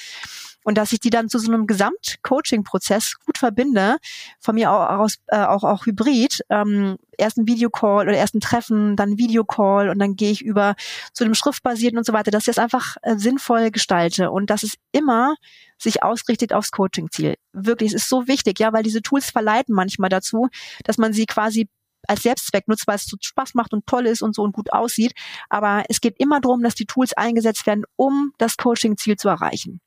Und dass ich die dann zu so einem Gesamt-Coaching-Prozess gut verbinde, von mir aus äh, auch, auch hybrid, ähm, erst ein Videocall oder erst ein Treffen, dann Videocall und dann gehe ich über zu dem Schriftbasierten und so weiter, dass ich das einfach äh, sinnvoll gestalte und dass es immer sich ausrichtet aufs Coaching-Ziel. Wirklich, es ist so wichtig, ja, weil diese Tools verleiten manchmal dazu, dass man sie quasi als Selbstzweck nutzt, weil es so Spaß macht und toll ist und so und gut aussieht. Aber es geht immer darum, dass die Tools eingesetzt werden, um das Coaching-Ziel zu erreichen.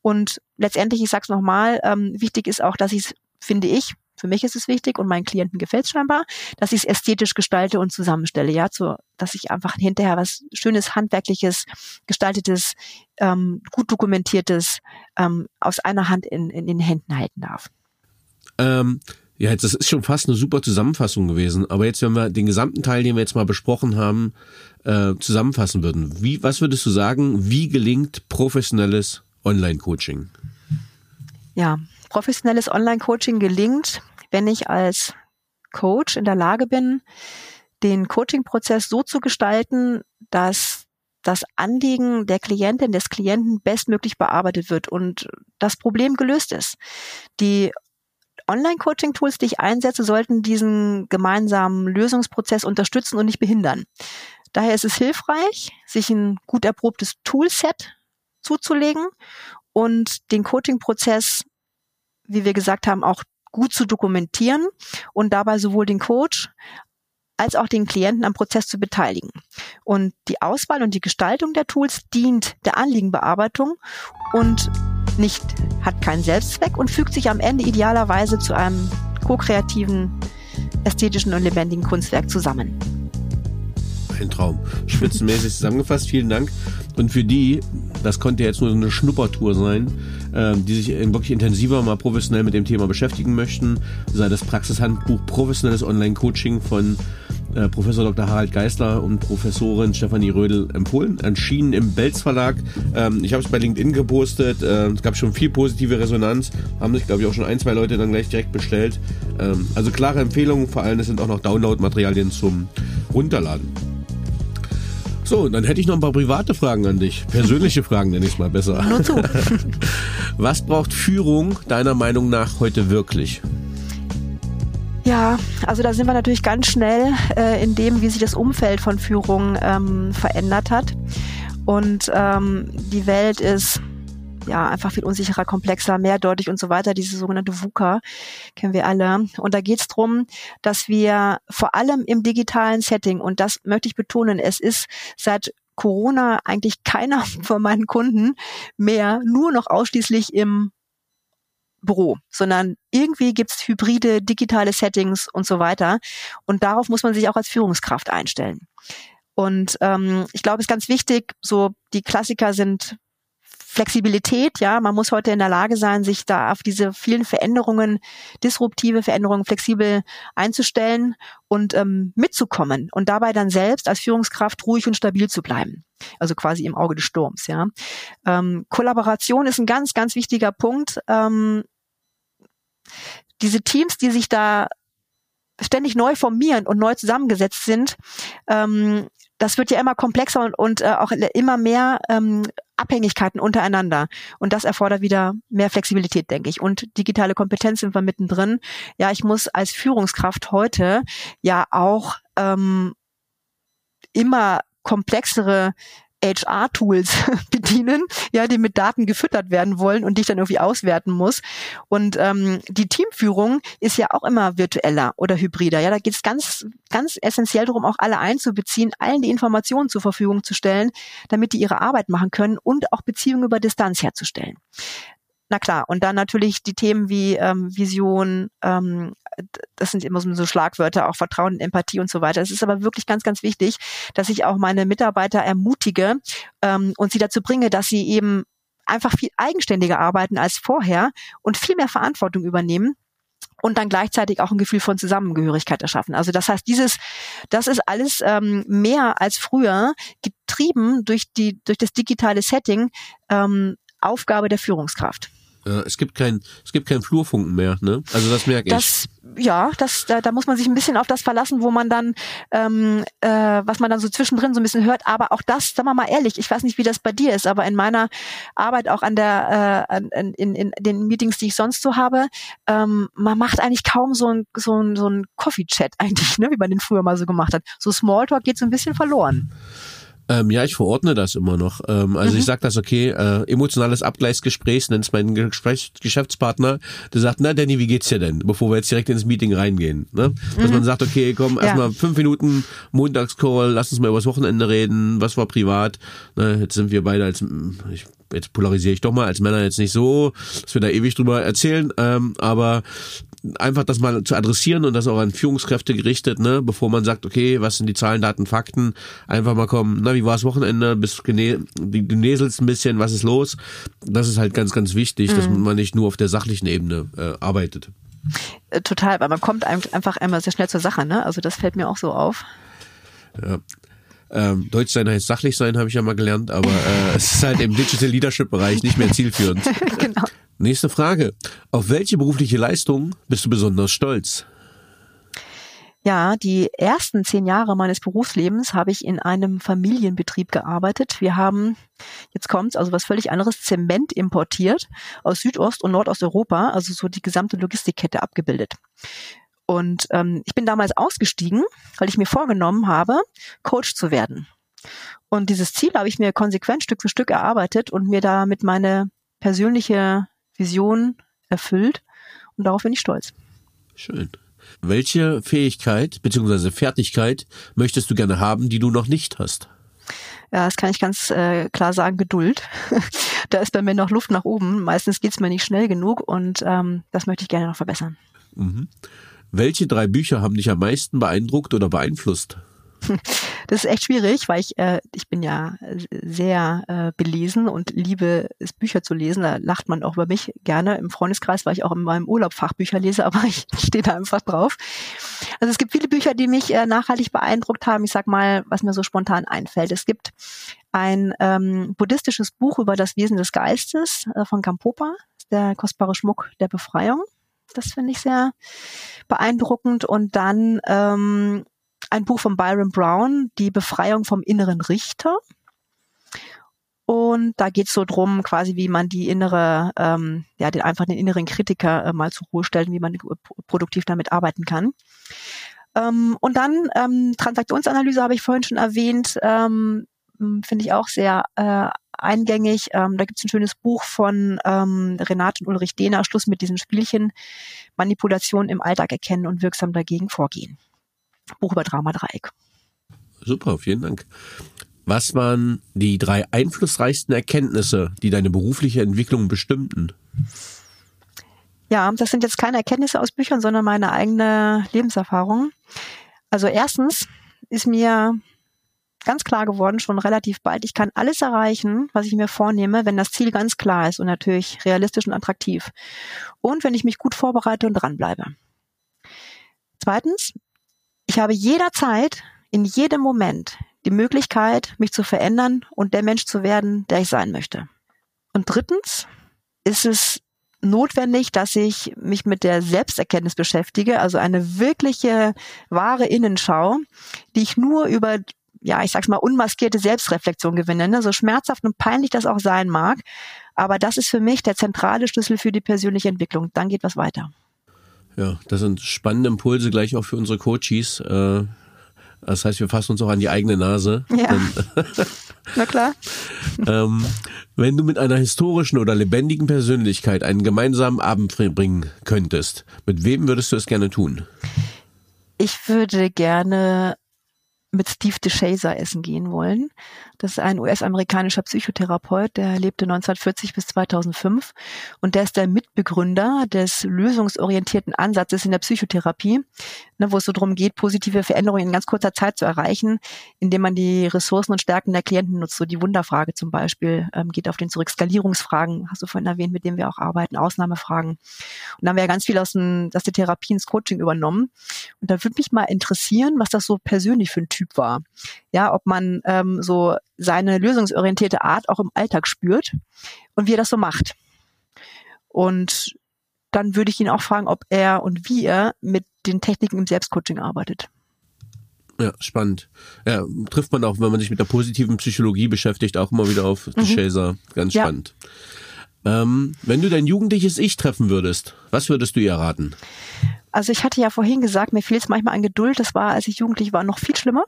Und letztendlich, ich sag's nochmal, ähm, wichtig ist auch, dass ich es, finde ich, für mich ist es wichtig und meinen Klienten gefällt es scheinbar, dass ich es ästhetisch gestalte und zusammenstelle, ja, so, dass ich einfach hinterher was schönes, handwerkliches, gestaltetes, ähm, gut dokumentiertes ähm, aus einer Hand in, in den Händen halten darf. Ähm, ja, jetzt, das ist schon fast eine super Zusammenfassung gewesen. Aber jetzt, wenn wir den gesamten Teil, den wir jetzt mal besprochen haben, äh, zusammenfassen würden, wie, was würdest du sagen, wie gelingt professionelles Online-Coaching? Ja, professionelles Online-Coaching gelingt, wenn ich als Coach in der Lage bin, den Coaching-Prozess so zu gestalten, dass das Anliegen der Klientin, des Klienten bestmöglich bearbeitet wird und das Problem gelöst ist. Die Online-Coaching-Tools, die ich einsetze, sollten diesen gemeinsamen Lösungsprozess unterstützen und nicht behindern. Daher ist es hilfreich, sich ein gut erprobtes Toolset zuzulegen und den Coaching-Prozess, wie wir gesagt haben, auch gut zu dokumentieren und dabei sowohl den Coach als auch den Klienten am Prozess zu beteiligen. Und die Auswahl und die Gestaltung der Tools dient der Anliegenbearbeitung und nicht, hat keinen Selbstzweck und fügt sich am Ende idealerweise zu einem ko-kreativen, ästhetischen und lebendigen Kunstwerk zusammen. Ein Traum. Spitzenmäßig zusammengefasst. Vielen Dank. Und für die, das konnte jetzt nur eine Schnuppertour sein, äh, die sich wirklich intensiver mal professionell mit dem Thema beschäftigen möchten, sei das Praxishandbuch Professionelles Online-Coaching von äh, Professor Dr. Harald Geisler und Professorin Stefanie Rödel empfohlen. Erschienen im Belz Verlag. Ähm, ich habe es bei LinkedIn gepostet. Äh, es gab schon viel positive Resonanz. Haben sich, glaube ich, auch schon ein, zwei Leute dann gleich direkt bestellt. Ähm, also klare Empfehlungen. Vor allem, es sind auch noch Download-Materialien zum Runterladen. So, dann hätte ich noch ein paar private Fragen an dich. Persönliche *laughs* Fragen nenne ich es mal besser. *laughs* Was braucht Führung deiner Meinung nach heute wirklich? Ja, also da sind wir natürlich ganz schnell äh, in dem, wie sich das Umfeld von Führung ähm, verändert hat. Und ähm, die Welt ist ja einfach viel unsicherer, komplexer, mehrdeutig und so weiter. Diese sogenannte VUCA kennen wir alle. Und da geht es darum, dass wir vor allem im digitalen Setting, und das möchte ich betonen, es ist seit Corona eigentlich keiner *laughs* von meinen Kunden mehr nur noch ausschließlich im Büro, sondern irgendwie gibt's hybride, digitale Settings und so weiter. Und darauf muss man sich auch als Führungskraft einstellen. Und ähm, ich glaube, es ist ganz wichtig, so die Klassiker sind Flexibilität, ja, man muss heute in der Lage sein, sich da auf diese vielen Veränderungen, disruptive Veränderungen flexibel einzustellen und ähm, mitzukommen und dabei dann selbst als Führungskraft ruhig und stabil zu bleiben. Also quasi im Auge des Sturms, ja. Ähm, Kollaboration ist ein ganz, ganz wichtiger Punkt. Ähm, diese Teams, die sich da ständig neu formieren und neu zusammengesetzt sind, ähm, das wird ja immer komplexer und, und äh, auch immer mehr ähm, Abhängigkeiten untereinander. Und das erfordert wieder mehr Flexibilität, denke ich. Und digitale Kompetenz sind wir mittendrin. Ja, ich muss als Führungskraft heute ja auch ähm, immer komplexere HR-Tools *laughs* bedienen, ja, die mit Daten gefüttert werden wollen und die ich dann irgendwie auswerten muss. Und ähm, die Teamführung ist ja auch immer virtueller oder hybrider. Ja, da geht es ganz, ganz essentiell darum, auch alle einzubeziehen, allen die Informationen zur Verfügung zu stellen, damit die ihre Arbeit machen können und auch Beziehungen über Distanz herzustellen. Na klar, und dann natürlich die Themen wie ähm, Vision, ähm, das sind immer so Schlagwörter, auch Vertrauen, Empathie und so weiter. Es ist aber wirklich ganz, ganz wichtig, dass ich auch meine Mitarbeiter ermutige ähm, und sie dazu bringe, dass sie eben einfach viel eigenständiger arbeiten als vorher und viel mehr Verantwortung übernehmen und dann gleichzeitig auch ein Gefühl von Zusammengehörigkeit erschaffen. Also das heißt, dieses, das ist alles ähm, mehr als früher getrieben durch die durch das digitale Setting ähm, Aufgabe der Führungskraft. Ja, es gibt kein, es gibt kein Flurfunken mehr, ne? Also das merke das, ich. Ja, das, da, da muss man sich ein bisschen auf das verlassen, wo man dann, ähm, äh, was man dann so zwischendrin so ein bisschen hört. Aber auch das, sagen wir mal ehrlich, ich weiß nicht, wie das bei dir ist, aber in meiner Arbeit auch an der, äh, in, in, in den Meetings, die ich sonst so habe, ähm, man macht eigentlich kaum so ein, so ein, so ein Coffee-Chat *laughs* eigentlich, ne, wie man den früher mal so gemacht hat. So Smalltalk geht so ein bisschen verloren. Ähm, ja, ich verordne das immer noch. Ähm, also mhm. ich sage das, okay, äh, emotionales Abgleichsgespräch, nennt es mein Gespräch, Geschäftspartner, der sagt, na Danny, wie geht's dir denn? Bevor wir jetzt direkt ins Meeting reingehen. Ne? Dass mhm. man sagt, okay, komm, erstmal ja. fünf Minuten Montagscall, lass uns mal übers Wochenende reden, was war privat. Ne? Jetzt sind wir beide als, ich jetzt polarisiere ich doch mal als Männer jetzt nicht so, dass wir da ewig drüber erzählen, ähm, aber einfach das mal zu adressieren und das auch an Führungskräfte gerichtet, ne, bevor man sagt, okay, was sind die Zahlen, Daten, Fakten, einfach mal kommen, na, wie war das Wochenende, bist du, du näselst ein bisschen, was ist los? Das ist halt ganz, ganz wichtig, mhm. dass man nicht nur auf der sachlichen Ebene äh, arbeitet. Äh, total, weil man kommt einfach einmal sehr schnell zur Sache, ne? Also das fällt mir auch so auf. Ja. Ähm, Deutsch sein heißt sachlich sein, habe ich ja mal gelernt, aber äh, es ist halt im Digital Leadership Bereich nicht mehr zielführend. *laughs* genau. Nächste Frage. Auf welche berufliche Leistung bist du besonders stolz? Ja, die ersten zehn Jahre meines Berufslebens habe ich in einem Familienbetrieb gearbeitet. Wir haben, jetzt kommt's, also was völlig anderes, Zement importiert aus Südost- und Nordosteuropa, also so die gesamte Logistikkette abgebildet. Und ähm, ich bin damals ausgestiegen, weil ich mir vorgenommen habe, Coach zu werden. Und dieses Ziel habe ich mir konsequent Stück für Stück erarbeitet und mir damit meine persönliche Vision erfüllt. Und darauf bin ich stolz. Schön. Welche Fähigkeit bzw. Fertigkeit möchtest du gerne haben, die du noch nicht hast? Ja, das kann ich ganz äh, klar sagen, Geduld. *laughs* da ist bei mir noch Luft nach oben. Meistens geht's mir nicht schnell genug und ähm, das möchte ich gerne noch verbessern. Mhm. Welche drei Bücher haben dich am meisten beeindruckt oder beeinflusst? *laughs* Das ist echt schwierig, weil ich, äh, ich bin ja sehr äh, belesen und liebe es, Bücher zu lesen. Da lacht man auch über mich gerne. Im Freundeskreis, weil ich auch in meinem Urlaub Fachbücher lese, *laughs* aber ich stehe da einfach drauf. Also es gibt viele Bücher, die mich äh, nachhaltig beeindruckt haben. Ich sag mal, was mir so spontan einfällt. Es gibt ein ähm, buddhistisches Buch über das Wesen des Geistes äh, von Kampopa, der kostbare Schmuck der Befreiung. Das finde ich sehr beeindruckend. Und dann ähm, ein Buch von Byron Brown, Die Befreiung vom inneren Richter. Und da geht es so drum, quasi wie man die innere, ähm, ja, den einfach den inneren Kritiker äh, mal zur Ruhe stellt, wie man produktiv damit arbeiten kann. Ähm, und dann ähm, Transaktionsanalyse habe ich vorhin schon erwähnt, ähm, finde ich auch sehr äh, eingängig. Ähm, da gibt es ein schönes Buch von ähm, Renate und Ulrich Dehner, Schluss mit diesen Spielchen, Manipulation im Alltag erkennen und wirksam dagegen vorgehen. Buch über Dramadreieck. Super, vielen Dank. Was waren die drei einflussreichsten Erkenntnisse, die deine berufliche Entwicklung bestimmten? Ja, das sind jetzt keine Erkenntnisse aus Büchern, sondern meine eigene Lebenserfahrung. Also erstens ist mir ganz klar geworden, schon relativ bald, ich kann alles erreichen, was ich mir vornehme, wenn das Ziel ganz klar ist und natürlich realistisch und attraktiv. Und wenn ich mich gut vorbereite und dranbleibe. Zweitens, ich habe jederzeit, in jedem Moment, die Möglichkeit, mich zu verändern und der Mensch zu werden, der ich sein möchte. Und drittens ist es notwendig, dass ich mich mit der Selbsterkenntnis beschäftige, also eine wirkliche wahre Innenschau, die ich nur über ja, ich sag's mal, unmaskierte Selbstreflexion gewinne, ne? so schmerzhaft und peinlich das auch sein mag. Aber das ist für mich der zentrale Schlüssel für die persönliche Entwicklung. Dann geht was weiter. Ja, das sind spannende Impulse gleich auch für unsere Coaches. Äh, das heißt, wir fassen uns auch an die eigene Nase. Ja. *laughs* Na klar. *laughs* ähm, wenn du mit einer historischen oder lebendigen Persönlichkeit einen gemeinsamen Abend bringen könntest, mit wem würdest du es gerne tun? Ich würde gerne mit Steve DeShazer essen gehen wollen. Das ist ein US-amerikanischer Psychotherapeut, der lebte 1940 bis 2005 und der ist der Mitbegründer des lösungsorientierten Ansatzes in der Psychotherapie, ne, wo es so darum geht, positive Veränderungen in ganz kurzer Zeit zu erreichen, indem man die Ressourcen und Stärken der Klienten nutzt. So die Wunderfrage zum Beispiel ähm, geht auf den zurück. Skalierungsfragen hast du vorhin erwähnt, mit denen wir auch arbeiten, Ausnahmefragen. Und da haben wir ja ganz viel aus, dem, aus der Therapie ins Coaching übernommen. Und da würde mich mal interessieren, was das so persönlich für ein Typ war. Ja, ob man ähm, so seine lösungsorientierte Art auch im Alltag spürt und wie er das so macht. Und dann würde ich ihn auch fragen, ob er und wie er mit den Techniken im Selbstcoaching arbeitet. Ja, spannend. Ja, trifft man auch, wenn man sich mit der positiven Psychologie beschäftigt, auch immer wieder auf mhm. Chaser. Ganz ja. spannend. Ähm, wenn du dein jugendliches Ich treffen würdest, was würdest du ihr raten? Also ich hatte ja vorhin gesagt, mir fehlt es manchmal an Geduld. Das war, als ich jugendlich war, noch viel schlimmer.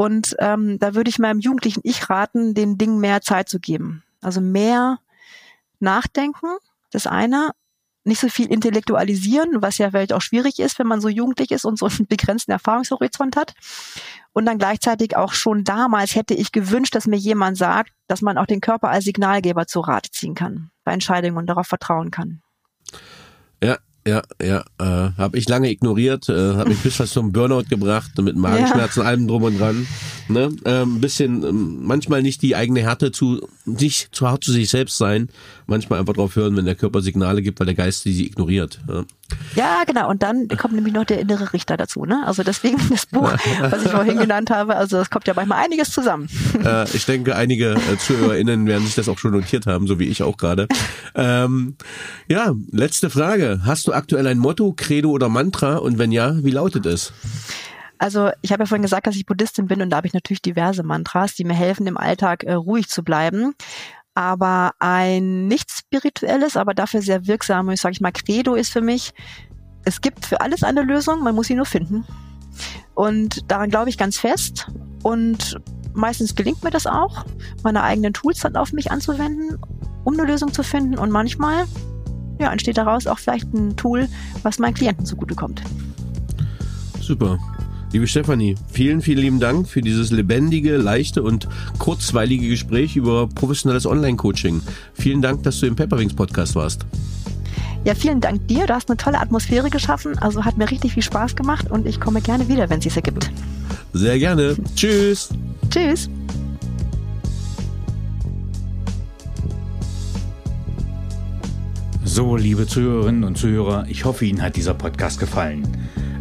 Und ähm, da würde ich meinem jugendlichen Ich raten, den Dingen mehr Zeit zu geben. Also mehr nachdenken, das eine, nicht so viel intellektualisieren, was ja vielleicht auch schwierig ist, wenn man so jugendlich ist und so einen begrenzten Erfahrungshorizont hat. Und dann gleichzeitig auch schon damals hätte ich gewünscht, dass mir jemand sagt, dass man auch den Körper als Signalgeber zu Rate ziehen kann bei Entscheidungen und darauf vertrauen kann. Ja, ja, äh, habe ich lange ignoriert, äh, habe mich bis fast zum Burnout gebracht, mit Magenschmerzen, ja. allem drum und dran. Ne? Äh, ein bisschen, äh, manchmal nicht die eigene Härte zu sich, zu hart zu sich selbst sein, manchmal einfach drauf hören, wenn der Körper Signale gibt, weil der Geist sie ignoriert. Ja. Ja, genau. Und dann kommt nämlich noch der innere Richter dazu. Ne? Also deswegen das Buch, *laughs* was ich vorhin genannt habe, also es kommt ja manchmal einiges zusammen. Äh, ich denke, einige äh, ZuhörerInnen werden sich das auch schon notiert haben, so wie ich auch gerade. Ähm, ja, letzte Frage. Hast du aktuell ein Motto, Credo oder Mantra? Und wenn ja, wie lautet es? Also ich habe ja vorhin gesagt, dass ich Buddhistin bin und da habe ich natürlich diverse Mantras, die mir helfen, im Alltag äh, ruhig zu bleiben aber ein nicht spirituelles, aber dafür sehr wirksames, sage ich mal, Credo ist für mich, es gibt für alles eine Lösung, man muss sie nur finden. Und daran glaube ich ganz fest. Und meistens gelingt mir das auch, meine eigenen Tools dann auf mich anzuwenden, um eine Lösung zu finden. Und manchmal ja, entsteht daraus auch vielleicht ein Tool, was meinen Klienten zugutekommt. Super. Liebe Stefanie, vielen, vielen lieben Dank für dieses lebendige, leichte und kurzweilige Gespräch über professionelles Online-Coaching. Vielen Dank, dass du im Pepperwings Podcast warst. Ja, vielen Dank dir. Du hast eine tolle Atmosphäre geschaffen. Also hat mir richtig viel Spaß gemacht und ich komme gerne wieder, wenn es sich ergibt. Sehr gerne. Tschüss. Tschüss. So, liebe Zuhörerinnen und Zuhörer, ich hoffe, Ihnen hat dieser Podcast gefallen.